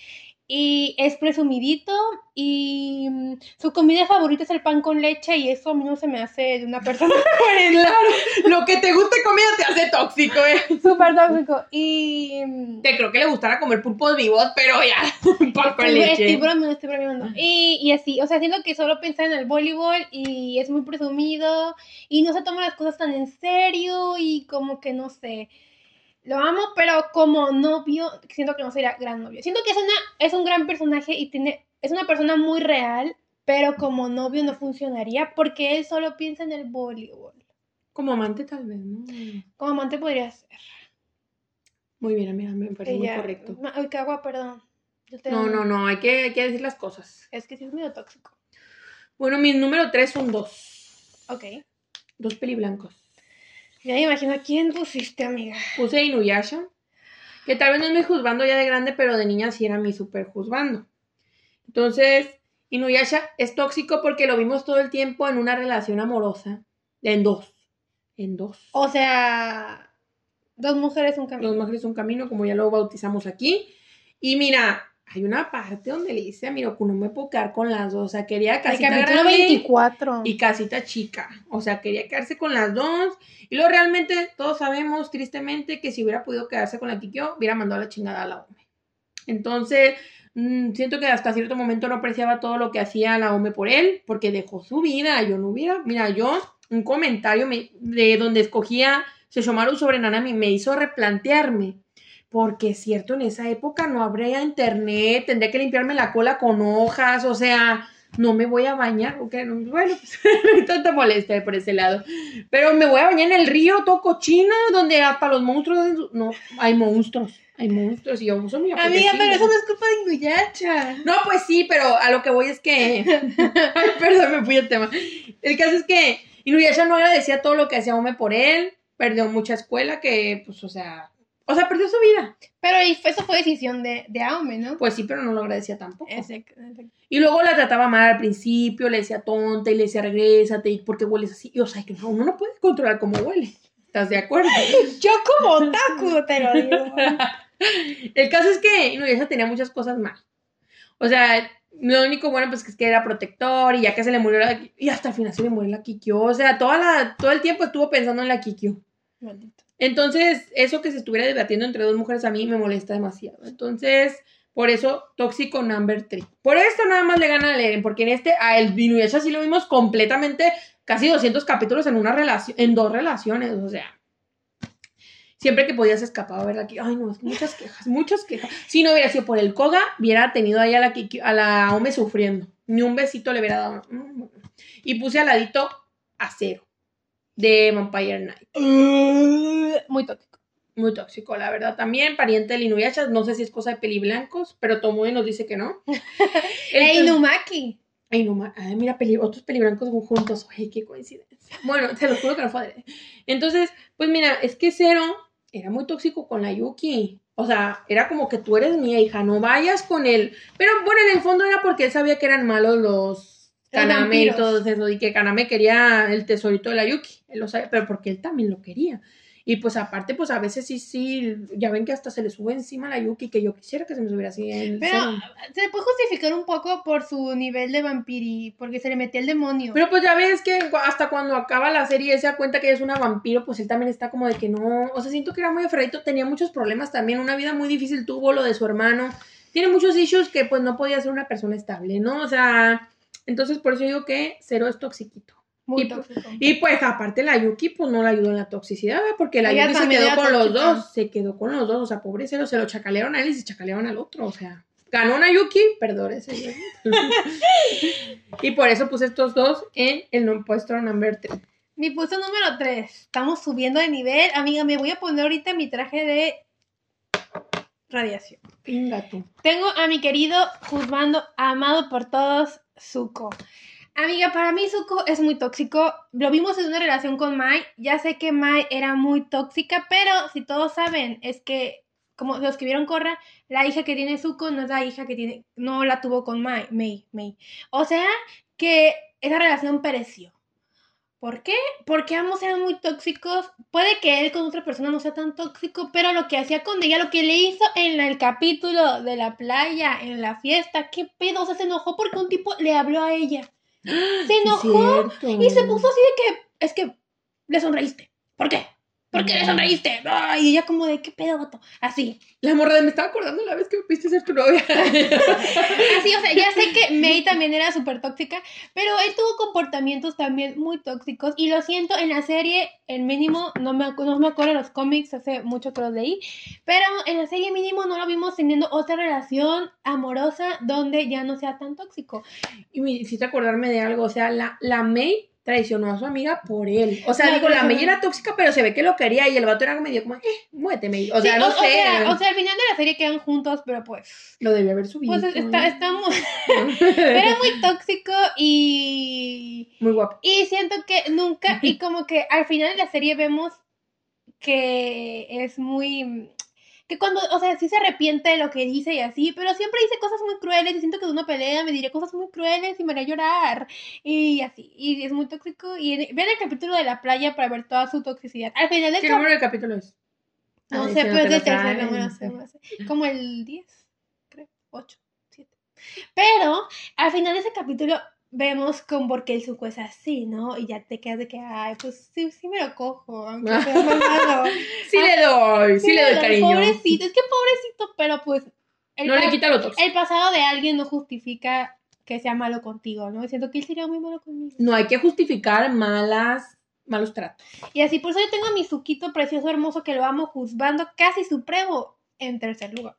Y es presumidito y mm, su comida favorita es el pan con leche y eso a mí no se me hace de una persona [LAUGHS] lo que te guste comida te hace tóxico, eh. súper tóxico. Y... mm, Te creo que le gustara comer pulpos vivos, pero ya, [LAUGHS] pan con leche. estoy bromeando, estoy bromeando. Y, y así, o sea, siento que solo piensa en el voleibol y es muy presumido y no se toma las cosas tan en serio y como que no sé. Lo amo, pero como novio, siento que no sería gran novio. Siento que es, una, es un gran personaje y tiene, es una persona muy real, pero como novio no funcionaría porque él solo piensa en el voleibol. Como amante tal vez, ¿no? Como amante podría ser. Muy bien, amiga, me parece muy correcto. Ay, qué agua, perdón. Yo te No, amo. no, no, hay que, hay que decir las cosas. Es que sí es medio tóxico. Bueno, mi número tres son dos. Ok. Dos peliblancos. Ya me imagino a quién pusiste, amiga. Puse Inuyasha, que tal vez no es mi juzgando ya de grande, pero de niña sí era mi super juzgando. Entonces, Inuyasha es tóxico porque lo vimos todo el tiempo en una relación amorosa. En dos. En dos. O sea, dos mujeres, un camino. Los mujeres un camino, como ya lo bautizamos aquí. Y mira, hay una parte donde le dice a Miroku, no me puedo quedar con las dos. O sea, quería casita capítulo grande 24. y casita chica. O sea, quería quedarse con las dos. Y luego realmente todos sabemos, tristemente, que si hubiera podido quedarse con la Kikyo, hubiera mandado a la chingada a la Ome. Entonces, mm, siento que hasta cierto momento no apreciaba todo lo que hacía la Ome por él, porque dejó su vida. Yo no hubiera, mira, yo, un comentario me- de donde escogía Seshomaru sobre Nanami me hizo replantearme. Porque es cierto, en esa época no habría internet, tendría que limpiarme la cola con hojas, o sea, no me voy a bañar, ok, no, bueno, pues [LAUGHS] no hay tanta molestia por ese lado. Pero me voy a bañar en el río todo cochino, donde hasta los monstruos, no, hay monstruos, hay monstruos, y yo uso mi Amiga, pero eso no es culpa de Inuyasha. No, pues sí, pero a lo que voy es que. [LAUGHS] Ay, perdón, me fui el tema. El caso es que Inuyasha no agradecía todo lo que hacía Ome por él. Perdió mucha escuela que, pues, o sea. O sea, perdió su vida. Pero eso fue decisión de, de Aome, ¿no? Pues sí, pero no lo agradecía tampoco. Ese- Y luego la trataba mal al principio, le decía tonta y le decía regrésate, ¿y por qué hueles así? Y, o sea, que no, uno no puede controlar cómo huele. ¿Estás de acuerdo? [LAUGHS] Yo como otaku te lo digo. [LAUGHS] El caso es que Inuyasha tenía muchas cosas mal. O sea, lo único bueno pues es que era protector y ya que se le murió la y hasta el final se le murió la Kikyo. O sea, toda la, todo el tiempo estuvo pensando en la Kikyo. Maldito. Entonces, eso que se estuviera debatiendo entre dos mujeres a mí me molesta demasiado. Entonces, por eso, tóxico number 3. Por esto nada más le gana a Eren, porque en este, a el Inuyasha sí lo vimos completamente, casi 200 capítulos en una relación, en dos relaciones, o sea. Siempre que podías escapar a ver aquí, ay no, que muchas quejas, muchas quejas. Si no hubiera sido por el Koga, hubiera tenido ahí a la, a la Ome sufriendo. Ni un besito le hubiera dado. Mm, Y puse al ladito a cero de Vampire Night. Muy tóxico. Muy tóxico, la verdad. También pariente del Inuyasha, no sé si es cosa de peliblancos, pero Tomoe nos dice que no. [LAUGHS] E Entonces- Inumaki. Ay, no, ay, mira, peli- otros peliblancos juntos. Oye, qué coincidencia. Bueno, te lo juro que no fue adrede. Entonces, pues mira, es que Cero era muy tóxico con la Yuki. O sea, era como que tú eres mi hija, no vayas con él. Pero bueno, en el fondo era porque él sabía que eran malos los Los Kaname y todo eso, y que Kaname quería el tesorito de la Yuki. Él lo sabía, pero porque él también lo quería. Y pues aparte, pues a veces sí, sí, ya ven que hasta se le sube encima a la Yuki, que yo quisiera que se me subiera así en Pero se puede justificar un poco por su nivel de vampiri, porque se le metía el demonio. Pero pues ya ves que hasta cuando acaba la serie él se da cuenta que es una vampiro, pues él también está como de que no, o sea, siento que era muy aferradito, tenía muchos problemas también, una vida muy difícil tuvo, lo de su hermano, tiene muchos issues que pues no podía ser una persona estable, ¿no? O sea, entonces por eso digo que Cero es toxiquito. Muy y- tóxico. Y pues aparte la Yuki pues no la ayudó en la toxicidad, ¿verdad? porque la Ella Yuki se quedó con los dos, se quedó con los dos, o sea, pobre Cero, se lo chacalearon a él y se chacalearon al otro, o sea, ganó una Yuki, perdón ese [LAUGHS] y por eso puse estos dos en el puesto number 3. Mi puesto número 3. Estamos subiendo de nivel. Amiga, me voy a poner ahorita mi traje de radiación. Pinga tú. Tengo a mi querido, juzgando, amado por todos, Zuko. Amiga, para mí Zuko es muy tóxico. Lo vimos en una relación con Mai. Ya sé que Mai era muy tóxica, pero si todos saben, es que, como los que vieron Corra, la hija que tiene Zuko no es la hija que tiene, no la tuvo con Mai, Mei, Mei. O sea, que esa relación pereció. ¿Por qué? Porque ambos eran muy tóxicos. Puede que él con otra persona no sea tan tóxico, pero lo que hacía con ella, lo que le hizo en el capítulo de la playa, en la fiesta, qué pedo, o sea, se enojó porque un tipo le habló a ella. [GASPS] Se enojó y se puso así de que, es que le sonreíste. ¿Por qué? ¿Por qué le sonreíste? Ay, y ella como de, ¿qué pedo, vato? Así. La morra de me estaba acordando la vez que me piste ser tu novia. [LAUGHS] Así, o sea, ya sé que [LAUGHS] May también era súper tóxica, pero él tuvo comportamientos también muy tóxicos. Y lo siento, en la serie, el mínimo, no me, no me acuerdo los cómics, hace mucho que los leí, pero en la serie mínimo no lo vimos teniendo otra relación amorosa donde ya no sea tan tóxico. y me hiciste acordarme de algo, o sea, la, la May traicionó a su amiga por él. O sea, digo, la media era tóxica, pero se ve que lo quería y el vato era medio como, eh, muéteme. O sea, Sí, no o, sé. O sea, o sea, al final de la serie quedan juntos, pero pues. lo debía haber subido. Pues está, está muy, [LAUGHS] [LAUGHS] era muy tóxico y. Muy guapo. Y siento que nunca. Y [LAUGHS] como que al final de la serie vemos que es muy. Que cuando, o sea, sí se arrepiente de lo que dice y así, pero siempre dice cosas muy crueles y siento que de una pelea me diría cosas muy crueles y me haría llorar y así. Y es muy tóxico. Y vean el capítulo de la playa para ver toda su toxicidad. Al final del ¿Qué número de capítulo es? No Ah, sé, pero es del tercer, no sé, sé. Como el 10, creo, 8, 7. Pero al final de ese capítulo vemos con por qué el suco es así, ¿no? Y ya te quedas de que, ay, pues sí, sí me lo cojo, aunque sea [LAUGHS] malvado. Sí le doy, sí, le doy cariño. Pobrecito, es que pobrecito, pero pues el, No le quita lo el pasado de alguien no justifica que sea malo contigo, ¿no? Siento que él sería muy malo conmigo. No hay que justificar malas, malos tratos. Y así, por eso yo tengo a mi suquito precioso, hermoso, que lo amo juzgando casi supremo en tercer lugar.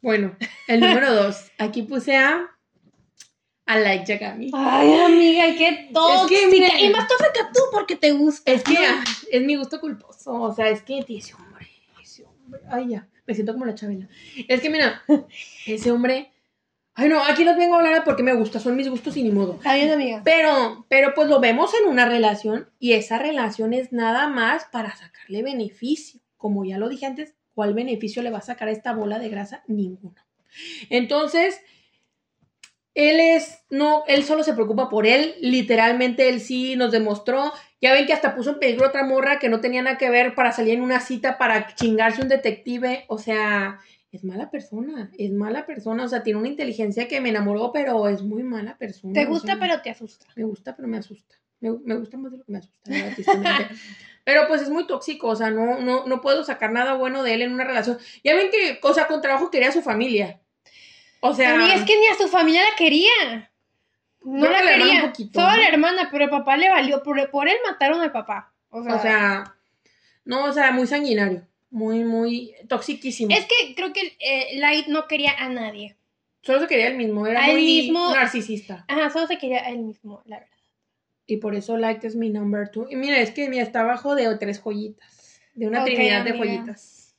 Bueno, el número dos. Aquí puse a. A Light Yagami. Ay, amiga, qué tóxica. miren- y más tóxica tú porque te gusta. Es que ah, es mi gusto culposo. O sea, es que ese hombre, ese hombre. Ay, ya. Me siento como la chabela. Es que mira, [LAUGHS] ese hombre. Ay, no, aquí los vengo a hablar porque me gusta. Son mis gustos y ni modo. Está bien, amiga. Pero, pero pues lo vemos en una relación y esa relación es nada más para sacarle beneficio. Como ya lo dije antes, ¿cuál beneficio le va a sacar a esta bola de grasa? Ninguno. Entonces, él es, no, él solo se preocupa por él, literalmente él sí nos demostró, ya ven que hasta puso en peligro a otra morra que no tenía nada que ver para salir en una cita para chingarse un detective, o sea, es mala persona, es mala persona, o sea, tiene una inteligencia que me enamoró, pero es muy mala persona. Te o gusta, sea, pero te asusta. me gusta, pero me asusta. Me, me gusta más de lo que me asusta, verdad. [LAUGHS] Pero pues es muy tóxico, o sea, no, no, no puedo sacar nada bueno de él en una relación. Ya ven que, o sea, con trabajo quería a su familia. O sea, Amiga, es que ni a su familia la quería. No la quería. un poquito, Solo ¿no? la hermana, pero el papá le valió. Por, por él mataron al papá. O sea, o sea, no, o sea, muy sanguinario, muy, muy toxiquísimo. es que creo que eh, Light no quería a nadie. Solo se quería él mismo, era A muy mismo. narcisista. Ajá, solo se quería a él mismo, la verdad. Y por eso Light es mi number two. Y mira, es que mira, está abajo de tres joyitas, de una Ok, trinidad de joyitas.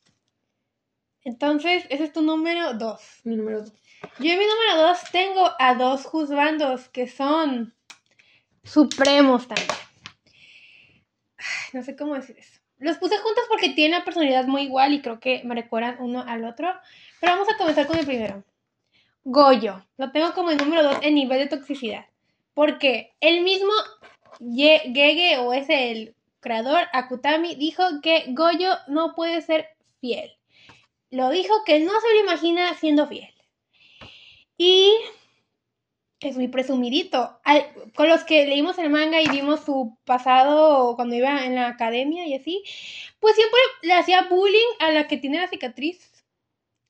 Entonces, ese es tu número dos. Mi número dos. Yo en mi número dos tengo a dos juzgandos que son supremos también. No sé cómo decir eso. Los puse juntos porque tienen la personalidad muy igual y creo que me recuerdan uno al otro. Pero vamos a comenzar con el primero. Goyo. Lo tengo como el número dos en nivel de toxicidad. Porque el mismo Ye- Gege, o es el creador, Akutami, dijo que Goyo no puede ser fiel. Lo dijo que no se lo imagina siendo fiel. Y es muy presumidito. Al- con los que leímos el manga y vimos su pasado cuando iba en la academia y así, pues siempre le hacía bullying a la que tiene la cicatriz.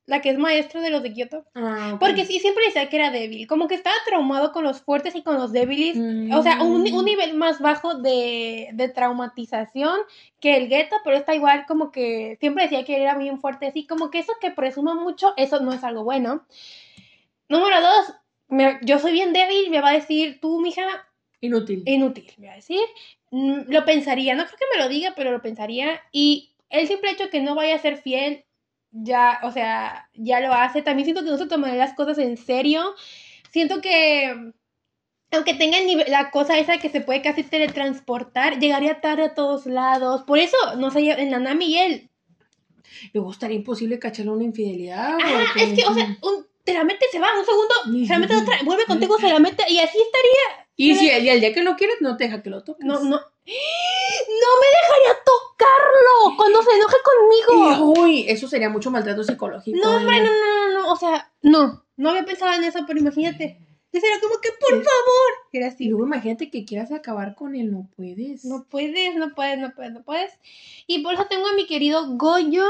La que es maestra de los de Kyoto. Ah. Porque sí, siempre decía que era débil. Como que estaba traumado con los fuertes y con los débiles. Mm. O sea, un, un nivel más bajo de, de traumatización que el gueto, pero está igual como que siempre decía que era bien fuerte, así como que eso que presuma mucho, eso no es algo bueno. Número dos, me- yo soy bien débil, me va a decir, tú, mija, Inútil. inútil, me va a decir. Mm, Lo pensaría, no creo que me lo diga, pero lo pensaría. Y el simple hecho que no vaya a ser fiel, ya, o sea, ya lo hace. También siento que no se tomará las cosas en serio. Siento que, aunque tenga el nivel- la cosa esa que se puede casi teletransportar, llegaría tarde a todos lados. Por eso, no sé, en la Nami y él. Luego estaría imposible cacharle una infidelidad. Ajá, es que, o sea, un, te la mete, se va, un segundo, se la mete otra, vuelve contigo, se la mete, y así estaría. Y si el, día que lo quieres, no te deja que lo toques. No, no. No me dejaría tocarlo cuando se enoje conmigo. Uy, eso sería mucho maltrato psicológico. No, hombre, ¿eh? no, no, no, no. O sea, no. No había pensado en eso, pero imagínate. Yo sería como que, por favor. Era Y así. luego imagínate que quieras acabar con él, no puedes. No puedes, no puedes, no puedes, no puedes. Y por eso tengo a mi querido Goyo.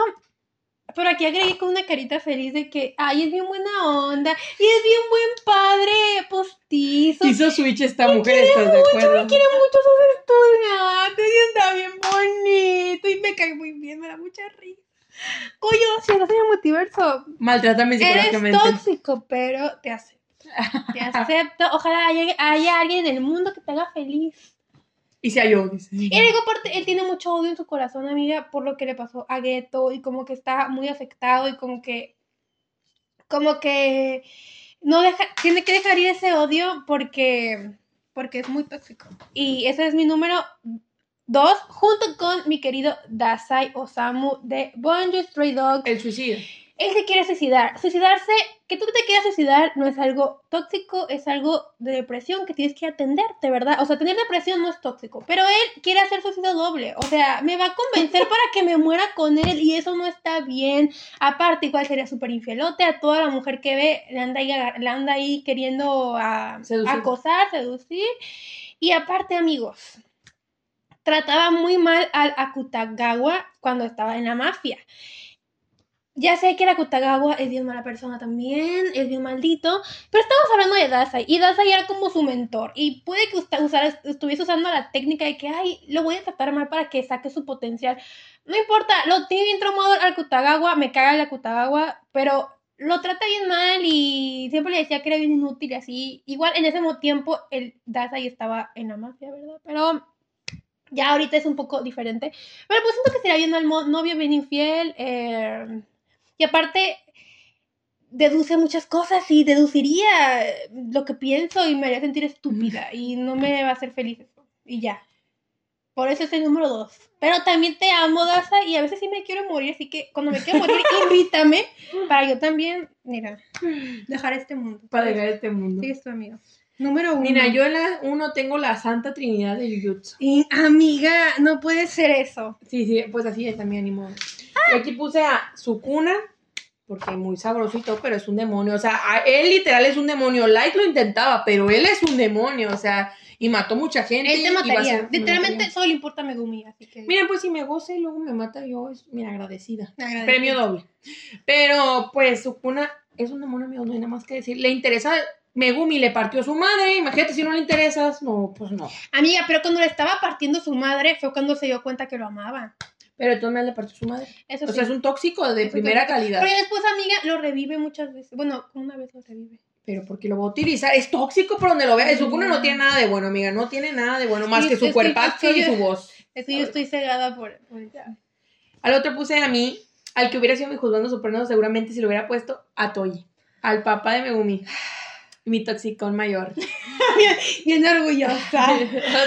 Pero aquí agregué con una carita feliz de que, ay, es bien buena onda. Y es bien buen padre postizo. Hizo switch esta mujer, ¿estás de acuerdo? quiere mucho sus estudiantes y está bien bonito y me cae muy bien, me da mucha risa. Coño, si no soy multiverso, Maltrátame eres psicológicamente. tóxico, pero te acepto. Te [LAUGHS] acepto. Ojalá haya, haya alguien en el mundo que te haga feliz. Y se halló, dice. Y digo, aparte, él tiene mucho odio en su corazón, amiga, por lo que le pasó a Geto y como que está muy afectado y como que, como que no deja, tiene que dejar ir ese odio porque, porque es muy tóxico. Y ese es mi número dos, junto con mi querido Dasai Osamu de Bonjour Stray Dog. El suicidio. Él se quiere suicidar. Suicidarse, que tú te quieras suicidar no es algo tóxico, es algo de depresión que tienes que atenderte, ¿verdad? O sea, tener depresión no es tóxico, pero él quiere hacer suicidio doble. O sea, me va a convencer para que me muera con él y eso no está bien. Aparte, igual sería súper infielote a toda la mujer que ve, le anda ahí, le anda ahí queriendo a- Seducir. acosar, seducir. Y aparte, amigos, trataba muy mal al Akutagawa cuando estaba en la mafia. Ya sé que el Akutagawa es bien mala persona también, es bien maldito, pero estamos hablando de Dasai, y Dasai era como su mentor, y puede que usted usara- estuviese usando la técnica de que, ay, lo voy a tratar mal para que saque su potencial. No importa, lo tiene bien traumado al Akutagawa, me caga el Akutagawa, pero lo trata bien mal y siempre le decía que era bien inútil y así. Igual en ese mismo tiempo el Dasai estaba en la mafia, ¿verdad? Pero ya ahorita es un poco diferente. Pero pues siento que sería bien mal novio, bien infiel. eh, y aparte, deduce muchas cosas y deduciría lo que pienso y me haría sentir estúpida. Y no me va a hacer feliz eso. Y ya. Por eso es el número dos. Pero también te amo, Daza, y a veces sí me quiero morir. Así que cuando me quiero morir, [LAUGHS] invítame para yo también, mira, dejar este mundo. Para dejar este mundo. Sigues tu amigo. Número uno. Mira, yo en la uno tengo la Santa Trinidad de Jujutsu. Y, amiga, no puede ser eso. Sí, sí, pues así es también, ni modo. Y aquí puse a Sukuna, porque muy sabrosito, pero es un demonio. O sea, a- él literal es un demonio. Light lo intentaba, pero él es un demonio, o sea, y mató mucha gente. Él te mataría. Literalmente solo le importa Megumi, así que. Miren, pues si me goza y luego me mata, yo, es, mira, agradecida. agradezco. Premio doble. Pero, pues, Sukuna es un demonio, amigo, no hay nada más que decir. Le interesa, Megumi le partió a su madre, imagínate si no le interesas, no, pues no. Amiga, pero cuando le estaba partiendo su madre fue cuando se dio cuenta que lo amaba. Pero entonces le partió su madre. Eso O sí. sea, es un tóxico de Es primera tóxico. calidad. Pero después, amiga, lo revive muchas veces. Bueno, una vez lo revive. Pero porque lo va a utilizar, es tóxico por donde lo vea. Sukuna no tiene nada de bueno, amiga, no tiene nada de bueno más Sí, que su cuerpazo y su voz. Es que yo estoy cegada por. por ella. Al otro puse a mí, al que hubiera sido mi juzgando supremo, seguramente si lo hubiera puesto a Toyi, al papá de Megumi, mi toxicón mayor. [LAUGHS] [LAUGHS] Bien orgullosa.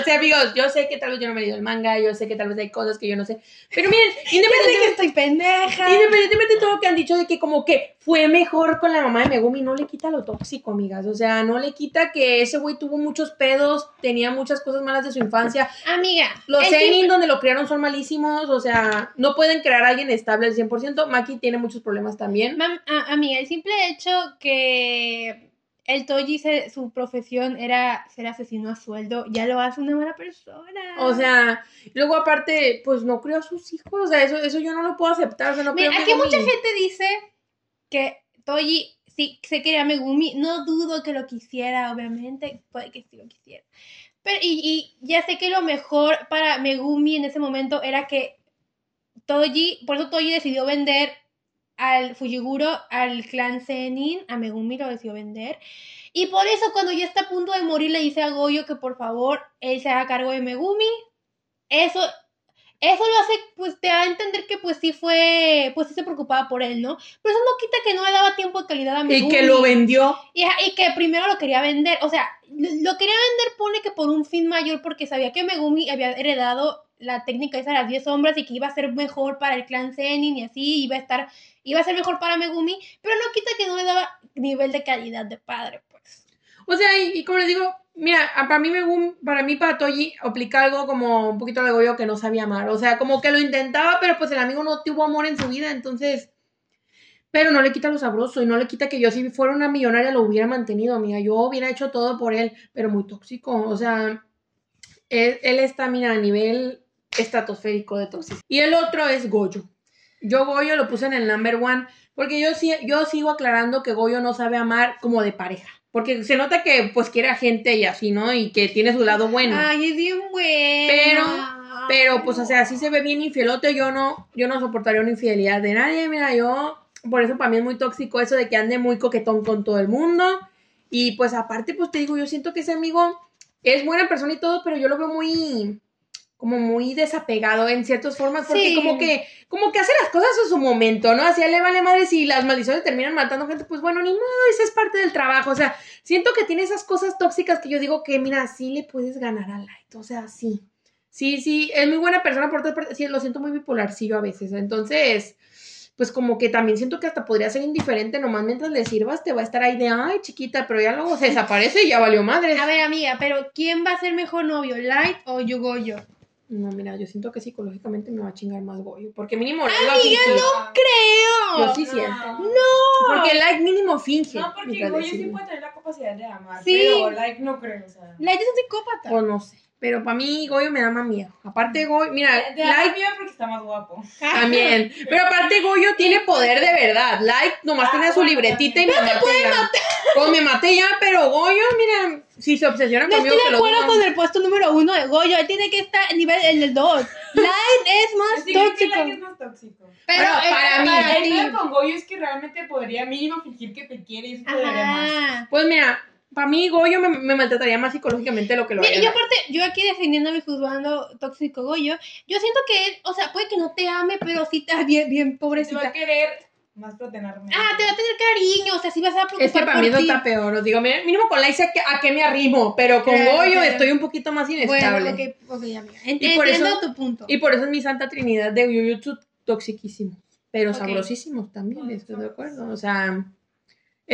o sea, amigos, yo sé que tal vez yo no me he leído el manga, yo sé que tal vez hay cosas que yo no sé, pero miren, [LAUGHS] sé que independientemente, estoy pendeja. independientemente de todo lo que han dicho de que como que fue mejor con la mamá de Megumi, no le quita lo tóxico, amigas, o sea, no le quita que ese güey tuvo muchos pedos, tenía muchas cosas malas de su infancia, Amiga, los simple- donde lo criaron son malísimos, o sea, no pueden crear a alguien estable al 100%, Maki tiene muchos problemas también. Mam- a- amiga, el simple hecho que el Toji, se- su profesión era ser asesino a sueldo, ya lo hace una mala persona. O sea, luego aparte, pues no crió a sus hijos, o sea, eso, eso yo no lo puedo aceptar, o sea, no Mira, creo aquí mucha gente dice que Toji sí se quería a Megumi. No dudo que lo quisiera, obviamente. Puede que sí lo quisiera. Pero, y, y ya sé que lo mejor para Megumi en ese momento era que Toji, por eso Toji decidió vender al Fujiguro, al clan Zenin, a Megumi lo decidió vender. Y por eso cuando ya está a punto de morir le dice a Goyo que por favor él se haga cargo de Megumi. Eso, eso lo hace, pues te da a entender que pues sí fue, pues sí se preocupaba por él, ¿no? Pero eso no quita que no le daba tiempo de calidad a Y Megumi. que lo vendió. Y, y que primero lo quería vender, o sea, lo quería vender pone que por un fin mayor porque sabía que Megumi había heredado la técnica esa de las 10 sombras y que iba a ser mejor para el clan Zenin y así, iba a estar, iba a ser mejor para Megumi, pero no quita que no le daba nivel de calidad de padre, pues. O sea, y, como les digo, mira, para mí Megumi, para mí para Toji aplica algo como un poquito de Goyo que no sabía amar, o sea, como que lo intentaba, pero pues el amigo no tuvo amor en su vida, entonces... Pero no le quita lo sabroso y no le quita que yo si fuera una millonaria lo hubiera mantenido, amiga. Yo hubiera hecho todo por él, pero muy tóxico. O sea, él está, mira, a nivel estratosférico de tóxico. Y el otro es Goyo. Yo Goyo lo puse en el number one porque yo, sí, yo sigo aclarando que Goyo no sabe amar como de pareja. Porque se nota que pues quiere a gente y así, ¿no? Y que tiene su lado bueno. Ay, es bien bueno. Pero- Pero, pues, o sea, sí se ve bien infielote. Yo no, yo no soportaría una infidelidad de nadie. Mira, yo, por eso para mí es muy tóxico eso de que ande muy coquetón con todo el mundo. Y pues, aparte, pues te digo, yo siento que ese amigo es buena persona y todo, pero yo lo veo muy como muy desapegado en ciertas formas, porque Sí. como que, como que hace las cosas a su momento, ¿no? Así le vale madre si las maldiciones terminan matando gente, pues bueno, ni modo, esa es parte del trabajo. O sea, siento que tiene esas cosas tóxicas que yo digo que, mira, sí le puedes ganar a Light. O sea, sí. Sí, sí, es muy buena persona por otras partes. Sí, lo siento muy bipolarcillo a veces. Entonces, pues como que también siento que hasta podría ser indiferente, nomás mientras le sirvas te va a estar ahí de, ay, chiquita, pero ya luego se [LAUGHS] desaparece y ya valió madre. A ver, amiga, pero ¿quién va a ser mejor novio, Light o Yugoyo? No, mira, yo siento que psicológicamente me va a chingar más Goyo. Porque mínimo Light va a Amiga, fingir. no Creo. Yo sí No. siento. No. Porque Light mínimo finge. No, porque Goyo sí puede tener la capacidad de amar. Sí. Pero like no creo, o sea. Light es un psicópata. Pues no sé. Pero para mí Goyo me da más miedo. Aparte Goyo, mira, Te da Light miedo porque está más guapo. también. [LAUGHS] Pero aparte Goyo tiene poder de verdad. Light nomás Ah, tiene su libretita y me también. maté ya. Pues me maté ya, pero Goyo, mira, si se obsesiona No conmigo estoy que de lo acuerdo dudan. con el puesto número uno de Goyo. Él tiene que estar en nivel en el 2. Light es más Sí, creo que tóxico. like es más tóxico. Pero Bueno, eh, para mí, para El ti. con Goyo es que realmente podría mínimo fingir que te quiere y eso te daría más. Ajá. Pues mira, para mí Goyo me, me maltrataría más psicológicamente de lo que lo haría y aparte, yo aquí defendiéndome, juzgando tóxico Goyo, yo siento que él, o sea, puede que no te ame, pero sí está bien, bien Te va a pobrecita. querer más protegerme. Ah, te va a tener cariño, o sea, sí vas a preocupar Es que para mí por ti. está peor. Os digo, mínimo con Light sé a qué, a qué me arrimo, pero con Claro, Goyo claro. estoy un poquito más inestable. Bueno, ok, ok, amiga. Ent- Y por Entiendo eso- tu punto. Y por eso es mi santa trinidad de Jujutsu toxiquísimos, pero Ok. sabrosísimos también, Todos estoy de sabrosos. acuerdo. O sea,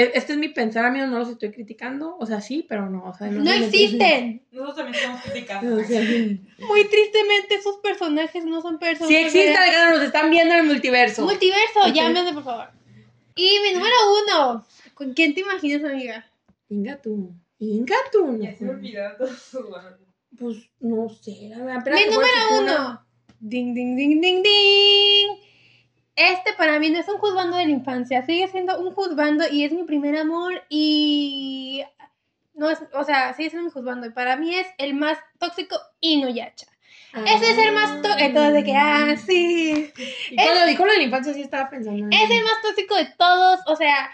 este es mi pensar, amigos, no los estoy criticando. O sea, sí, pero no. O sea, No existen. Nosotros también estamos criticando. O sea, sí Muy tristemente, esos personajes no son personas. existen, oigan, nos están viendo en el multiverso. Multiverso, Ok. llámenme, por favor. Y mi número uno. ¿Con quién te imaginas, amiga? Inga tú. Inga tú. Ya se me su Pues no sé, la verdad. Mi número uno. Ding, ding, ding, ding, ding. Este para mí no es un juzgando de la infancia, sigue siendo un juzgando y es mi primer amor y no es, o sea, sigue siendo mi juzgando y para mí es el más tóxico Inuyasha. Ese es el más tóxico, entonces de que, ah, sí. Y cuando dijo lo de la infancia, sí estaba pensando. en- Es el más tóxico de todos, o sea,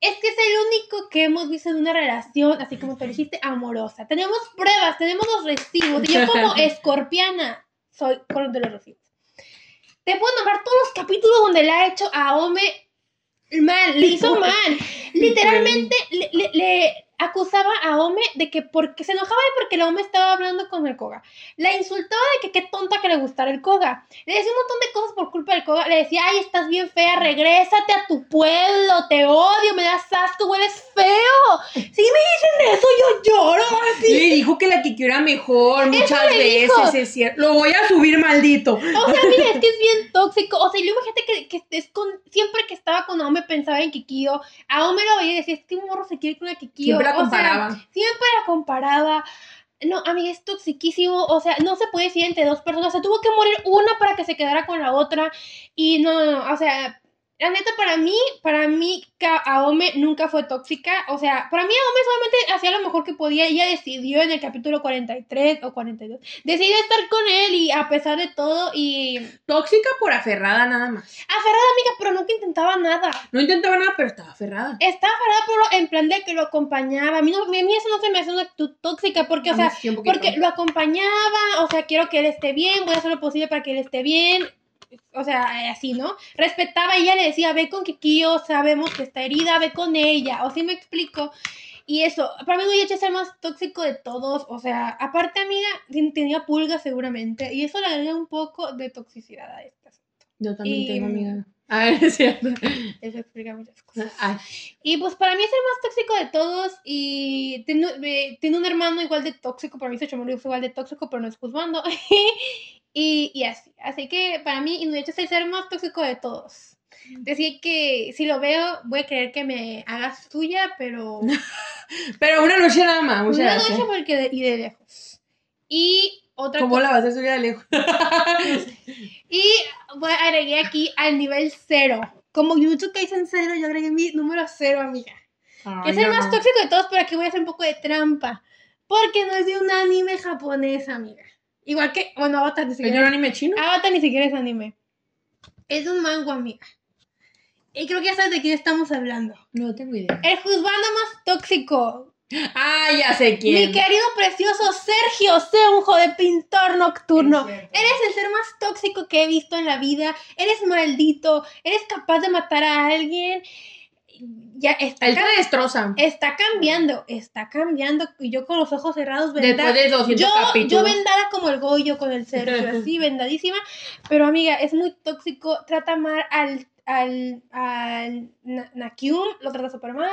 es que es el único que hemos visto en una relación, así como te dijiste, amorosa. Tenemos pruebas, tenemos los recibos. Y yo como [LAUGHS] escorpiana soy con de los recibos. Te puedo nombrar todos los capítulos donde le ha hecho a Ome mal, le hizo mal. Literalmente le, le- le acusaba a Ome de que porque se enojaba de porque la Ome estaba hablando con el Koga. La insultaba de que qué tonta que le gustara el Koga. Le decía un montón de cosas por culpa del Koga. Le decía, ay, estás bien fea, regrésate a tu pueblo, te odio, me das asco, hueles feo. Si me dicen eso, yo lloro. así. Le dijo que la Kiki era mejor muchas veces, es cierto. Lo voy a subir, maldito. O sea, mira, es que es bien [LAUGHS] tóxico. O sea, y luego imagínate que, que estés con. Siempre que estaba con Aome pensaba en Kikio. A Aome lo veía y decía, este morro se quiere con una Kikio. Siempre la O sea, comparaba. siempre la comparaba. No, amiga, es toxiquísimo. O sea, no se puede decir entre dos personas. Se tuvo que morir una para que se quedara con la otra. Y no, no, no. O sea, la neta, para mí, para mí, Aome nunca fue tóxica. O sea, para mí, Aome solamente hacía lo mejor que podía. Ella decidió en el capítulo 43 o 42. Decidió estar con él y a pesar de todo. Y Tóxica por aferrada nada más. aferrada, amiga, pero nunca intentaba nada. No intentaba nada, pero estaba aferrada. Estaba aferrada por, en plan de que lo acompañaba. A mí, no, a mí eso no se me hace una actitud tóxica porque, o A sea, sí, porque lo acompañaba, o sea, quiero que él esté bien, voy a hacer lo posible para que él esté bien. O sea, así, ¿no? Respetaba y ella le decía, ve con Kikio, sabemos que está herida, ve con ella. O sí me explico. Y eso, para mí Nuyacha es el más tóxico de todos. O sea, aparte, amiga, ten- tenía pulgas seguramente. Y eso le agrega un poco de toxicidad a este asunto. Yo también y- tengo amiga. [LAUGHS] A ver, es cierto. Eso explica muchas cosas. Ay, Y pues para mí es el más tóxico de todos y tiene, eh, tiene un hermano igual de tóxico, para mí Sechomori fue igual de tóxico, pero no es juzgando. [LAUGHS] y, y así. Así que para mí Inuyasha es el ser más tóxico de todos. Decir que si lo veo voy a querer que me hagas tuya, pero [LAUGHS] Pero una noche nada más, una noche porque de, y de lejos. Y otra ¿Cómo cosa, la vas a hacer de lejos? y a agregué aquí al nivel cero. Como Jujutsu Kaisen cero, yo agregué mi número cero, amiga. Que Ay, es el más no. tóxico de todos, pero aquí voy a hacer un poco de trampa. Porque no es de un anime japonés, amiga. Igual que, bueno, Avatar ni ¿Es siquiera, un anime chino? Avatar ni siquiera es anime. Es un manga, amiga. Y creo que ya sabes de quién estamos hablando. No tengo idea. El juzgando más tóxico. Ah, ya sé quién. Mi querido precioso Sergio Seunjo de Pintor Nocturno. Eres el ser más tóxico que he visto en la vida. Eres maldito. Eres capaz de matar a alguien. Ya está, Él te destroza. está cambiando. Está cambiando. Y yo con los ojos cerrados, Después vendada. de 200 Yo, yo capítulos. vendada como el Goyo con el Sergio, [LAUGHS] así, vendadísima. Pero amiga, es muy tóxico. Trata mal al, al, al Na- Nakyum, lo trata súper mal.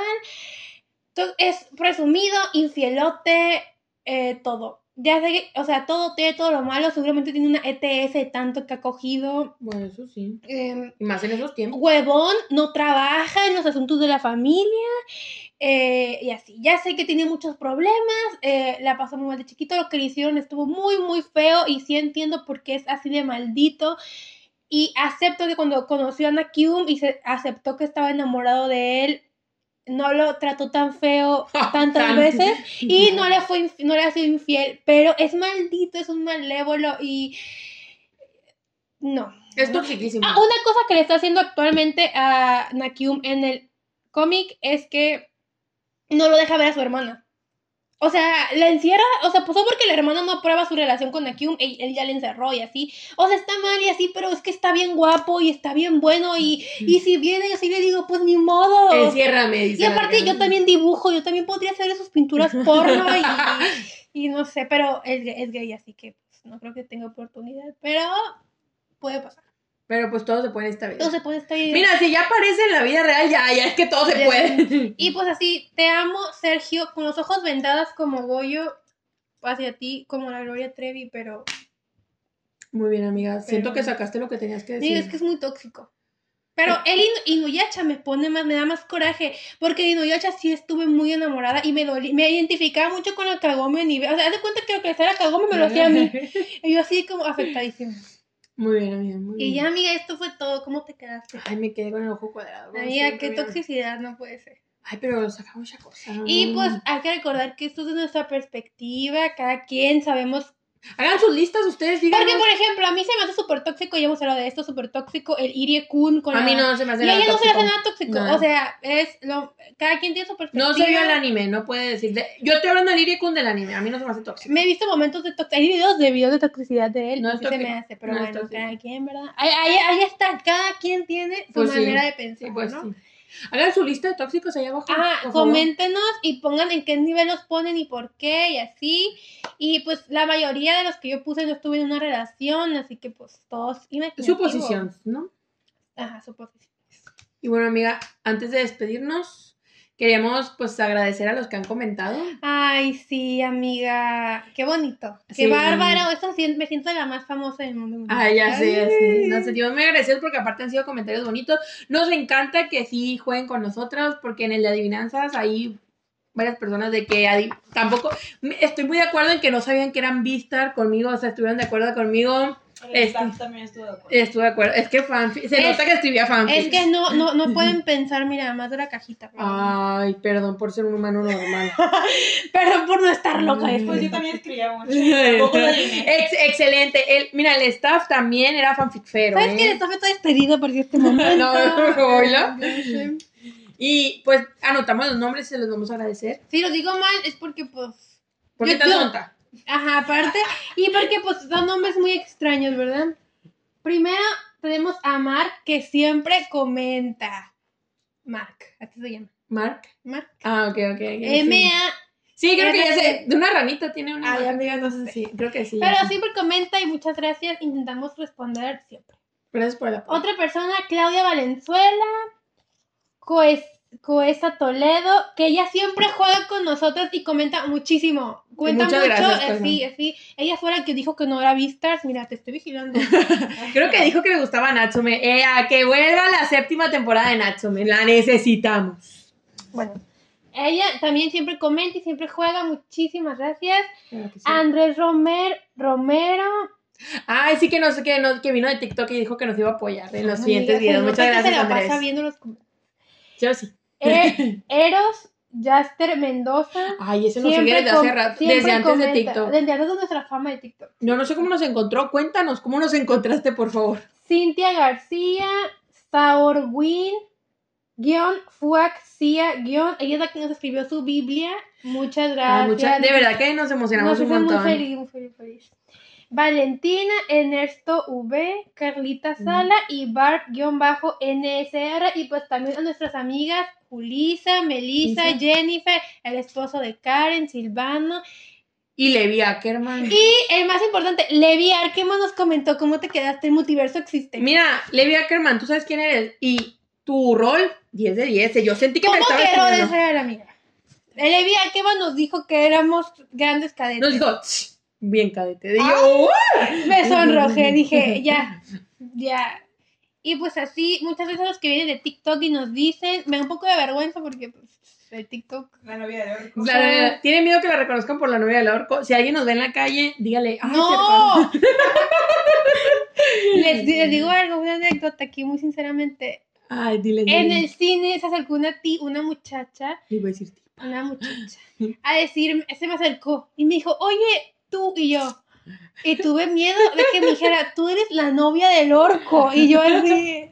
To- Es presumido, infielote, eh, todo. Ya sé que, o sea, todo tiene todo lo malo. Seguramente tiene una ETS de tanto que ha cogido. Bueno, eso sí. em, Y más en esos tiempos. huevón, no trabaja en los asuntos de la familia eh, y así. Ya sé que tiene muchos problemas, eh, la pasó muy mal de chiquito, lo que le hicieron estuvo muy, muy feo y sí entiendo por qué es así de maldito. Y acepto que cuando conoció a Nakyum y se aceptó que estaba enamorado de él, no lo trató tan feo [LAUGHS] tantas Tan- veces y no le fue no le ha sido infiel, pero es maldito, es un malévolo y no. Es toxiquísimo. Ah, una cosa que le está haciendo actualmente a Nakyum en el cómic es que no lo deja ver a su hermana. O sea, la encierra, o sea, pasó porque la hermana no aprueba su relación con Nakyum, él, él ya le encerró y así. O sea, está mal y así, pero es que está bien guapo y está bien bueno y, y si viene yo sí le digo, pues ni modo. Enciérrame, dice Y aparte yo también dibujo, yo también podría hacer sus pinturas [LAUGHS] porno y, y no sé, pero es, es gay, así que pues, no creo que tenga oportunidad, pero puede pasar. Pero pues todo se puede en esta vida. Todo se puede estar Mira, si ya aparece en la vida real, ya, ya es que todo se puede. Y pues así, te amo, Sergio, con los ojos vendadas como Goyo, hacia ti como la Gloria Trevi, pero Muy bien, amiga. Siento que sacaste lo que tenías que decir. sí, es que es muy tóxico. Pero él Inu- Inuyasha me pone más, me da más coraje, porque de Inuyasha sí estuve muy enamorada y me dolí, me identificaba mucho con la Kagome nivel, o sea, haz de cuenta que lo que hacía la Kagome me lo hacía a mí, [LAUGHS] y yo así como afectadísima. Muy bien, amiga. Muy Y bien. ya, amiga, esto fue todo, ¿cómo te quedaste? Ay, me quedé con el ojo cuadrado. Amiga, qué toxicidad, no puede ser. Ay, pero saca mucha cosa. Y pues hay que recordar que esto es de nuestra perspectiva, cada quien sabemos. Hagan sus listas ustedes, díganos. Porque, por ejemplo, a mí se me hace súper tóxico, ya hemos hablado de esto, súper tóxico, el Irie Kun con A la- mí no se me hace Y nada ella no se le hace nada tóxico, No. o sea, es lo... Cada quien tiene su perspectiva. No se vio el anime, no puede decir. de- Yo estoy hablando del Irikun del anime, a mí no se me hace tóxico. Me he visto momentos de toxicidad, hay videos de videos de toxicidad de él, No se me hace, pero no bueno, cada quien, ¿verdad? Ahí, ahí, ahí está, cada quien tiene su Pues sí. manera de pensar, pues ¿no? sí. Hagan su lista de tóxicos allá abajo. Ah, por favor. coméntenos y pongan en qué nivel los ponen y por qué y así. Y pues la mayoría de los que yo puse no estuve en una relación, así que pues todos. Suposición, ¿no? Ajá, suposición. Y bueno, amiga, antes de despedirnos, queríamos pues agradecer a los que han comentado. Ay, sí, amiga. Qué bonito. Qué Sí. bárbaro. Esto me siento la más famosa del mundo. Ay, ya sé, ya sé. Ay. Nos sentimos muy agradecidos porque aparte han sido comentarios bonitos. Nos encanta que sí jueguen con nosotros porque en el de adivinanzas hay varias personas de que tampoco me- estoy muy de acuerdo en que no sabían que eran Vistar conmigo, o sea, estuvieron de acuerdo conmigo. El staff también estuvo de acuerdo. Estuve de acuerdo. Es que fanfic, se Es- nota que escribía fanfic. Es que no, no, no pueden pensar, mira, más de la cajita. Ay, perdón por ser un humano normal. [LAUGHS] Perdón por no estar loca después. Pues yo también escribía mucho. [LAUGHS] Tampoco lo llené. Ex- excelente. El, mira, el staff también era fanficfero. ¿Sabes ¿eh? qué? Esto está despedido por este momento. [LAUGHS] No, sé. Y pues anotamos los nombres y se los vamos a agradecer. Si lo digo mal es porque pues... ¿Por qué Yo- tan yo- tonta? Ajá, aparte. Y porque pues son nombres muy extraños, ¿verdad? Primero tenemos a Mark que siempre comenta. Mark, así se llama. Mark. Mark. Ah, ok, ok. ok, sí. M-A. Sí, creo que ya sé. De una ranita tiene una. Ay, amiga, no sé. Sí, creo que sí. Pero sí. siempre comenta y muchas gracias. Intentamos responder siempre. Gracias por el apoyo. Otra persona, Claudia Valenzuela, Coes- Coesa Toledo, que ella siempre juega con nosotros y comenta muchísimo. Cuenta Muchas mucho, gracias, eh, sí, eh, sí. Ella fue la que dijo que no era Vistas. Mira, te estoy vigilando. [LAUGHS] Creo que dijo que le gustaba Natsume. Eh, a que vuelva la séptima temporada de Natsume. La necesitamos. bueno, ella también siempre comenta y siempre juega. Muchísimas gracias. Claro que sí. Andrés Romer, Romero. Ay, sí que nos, que nos, que vino de TikTok y dijo que nos iba a apoyar en los siguientes videos. Muchas gracias, se la pasa viendo los Yo sí. Eh, [LAUGHS] Eros, Jaster Mendoza. Ay, ese nos sigue desde hace rato, desde antes de TikTok. Desde antes de nuestra fama de TikTok. Yo no sé cómo nos encontró. Cuéntanos, ¿cómo nos encontraste, por favor? Cintia García, Saorwin, guion Fuaxia guion. Ella es la que nos escribió su Biblia. Muchas gracias. mucha- de verdad que nos emocionamos Nos un hizo muy montón. feliz, muy feliz, feliz. Valentina, Ernesto V, Carlita Sala y Bart-NSR. Y pues también a nuestras amigas Julisa, Melissa. Jennifer, el esposo de Karen, Silvano. Y Levi Ackerman. Y el más importante, Levi Arkeman nos comentó cómo te quedaste. El multiverso existe. Mira, Levi Ackerman, tú sabes quién eres. Y tu rol, 10 de 10. Yo sentí que me ¿Cómo estaba que rol es escribiendo. real, amiga? Levi Arkeman nos dijo que éramos grandes cadetes. Nos dijo, "Ch, bien cadete. Ah. Me sonrojé, [LAUGHS] dije, ya, ya. Y pues así, muchas veces los que vienen de TikTok y nos dicen, me da un poco de vergüenza porque pues, el TikTok. La novia de Orco. La- la- tiene miedo que la reconozcan por la novia del orco. Si alguien nos ve en la calle, dígale, "Ay, ¡No! [LAUGHS] les, les digo algo, una anécdota aquí muy sinceramente. Ay, dile. En dile. el cine se acercó una, ti, una muchacha, Le iba a decir, una muchacha, a decirme, se me acercó y me dijo, oye, tú y yo. Y tuve miedo de que me dijera, tú eres la novia del orco. Y yo así.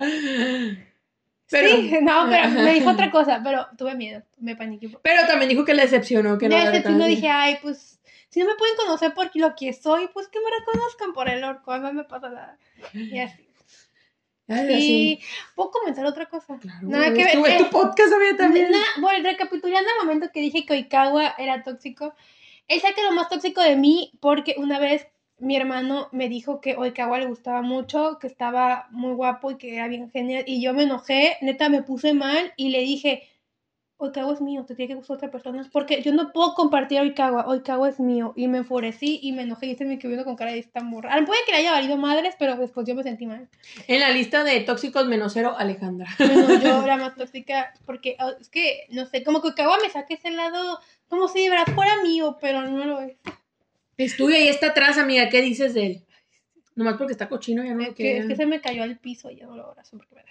Pero, sí, no, pero me dijo otra cosa, pero tuve miedo, me paniqué. pero también dijo que le decepcionó. Que no De la ese no reconocía. dije, ay, pues, si no me pueden conocer por lo que soy, pues que me reconozcan por el orco, no me pasa nada. Y así. Y puedo comentar otra cosa. Claro, Nada que ver. tu- eh, podcast, amiga, también. bueno, recapitulando el momento que dije que Oikawa era tóxico, él saca lo más tóxico de mí porque una vez mi hermano me dijo que Oikawa le gustaba mucho, que estaba muy guapo y que era bien genial. Y yo me enojé, neta me puse mal y le dije, Oikawa es mío, te tiene que gustar otra persona. Porque yo no puedo compartir a Oikawa, Oikawa es mío. Y me enfurecí y me enojé y se me quedó viendo con cara de esta morra. Ah, Puede que le haya valido madres, pero después yo me sentí mal. En la lista de tóxicos menos cero, Alejandra. Bueno, yo [LAUGHS] era más tóxica porque oh, es que, no sé, como que Oikawa me saque ese lado, como si de verdad fuera mío, pero no lo es. Es tuyo y está atrás, amiga. ¿Qué dices de él? Nomás porque está cochino, ya no Es lo que, quiero. es que se me cayó al piso y ya no lo abrazo porque me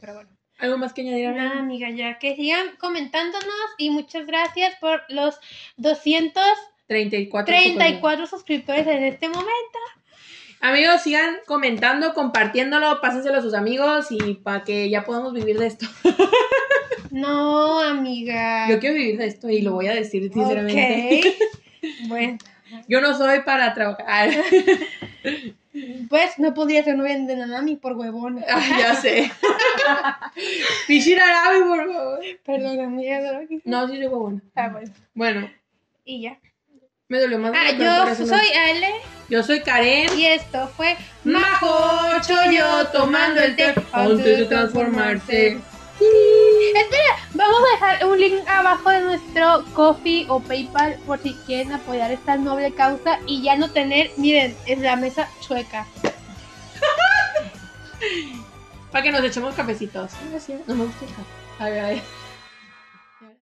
Pero bueno. ¿Algo más que añadir? Nada, amiga, ya que sigan comentándonos y muchas gracias por los 234 34. suscriptores en este momento. Amigos, sigan comentando, compartiéndolo, pásenselo a sus amigos y para que ya podamos vivir de esto. [LAUGHS] No, amiga. Yo quiero vivir de esto y lo voy a decir sinceramente. Ok. [LAUGHS] Bueno, Yo no soy para trabajar. [LAUGHS] pues no podría ser novia de Nanami por huevona. Ay, ya sé. Pichirarami, por favor. Perdón, amiga. No, sí soy huevona. Ah, bueno. Bueno, Y ya. Me dolió más. Ah, yo soy Ale Yo soy Karen. y esto fue Majo Choyo tomando el té antes de transformarse. Espera, vamos a dejar un link abajo de nuestro Coffee o PayPal por si quieren apoyar esta noble causa y ya no tener, miren, es la mesa chueca. [LAUGHS] Para que nos echemos cafecitos. No me gusta el café. Ay, ay.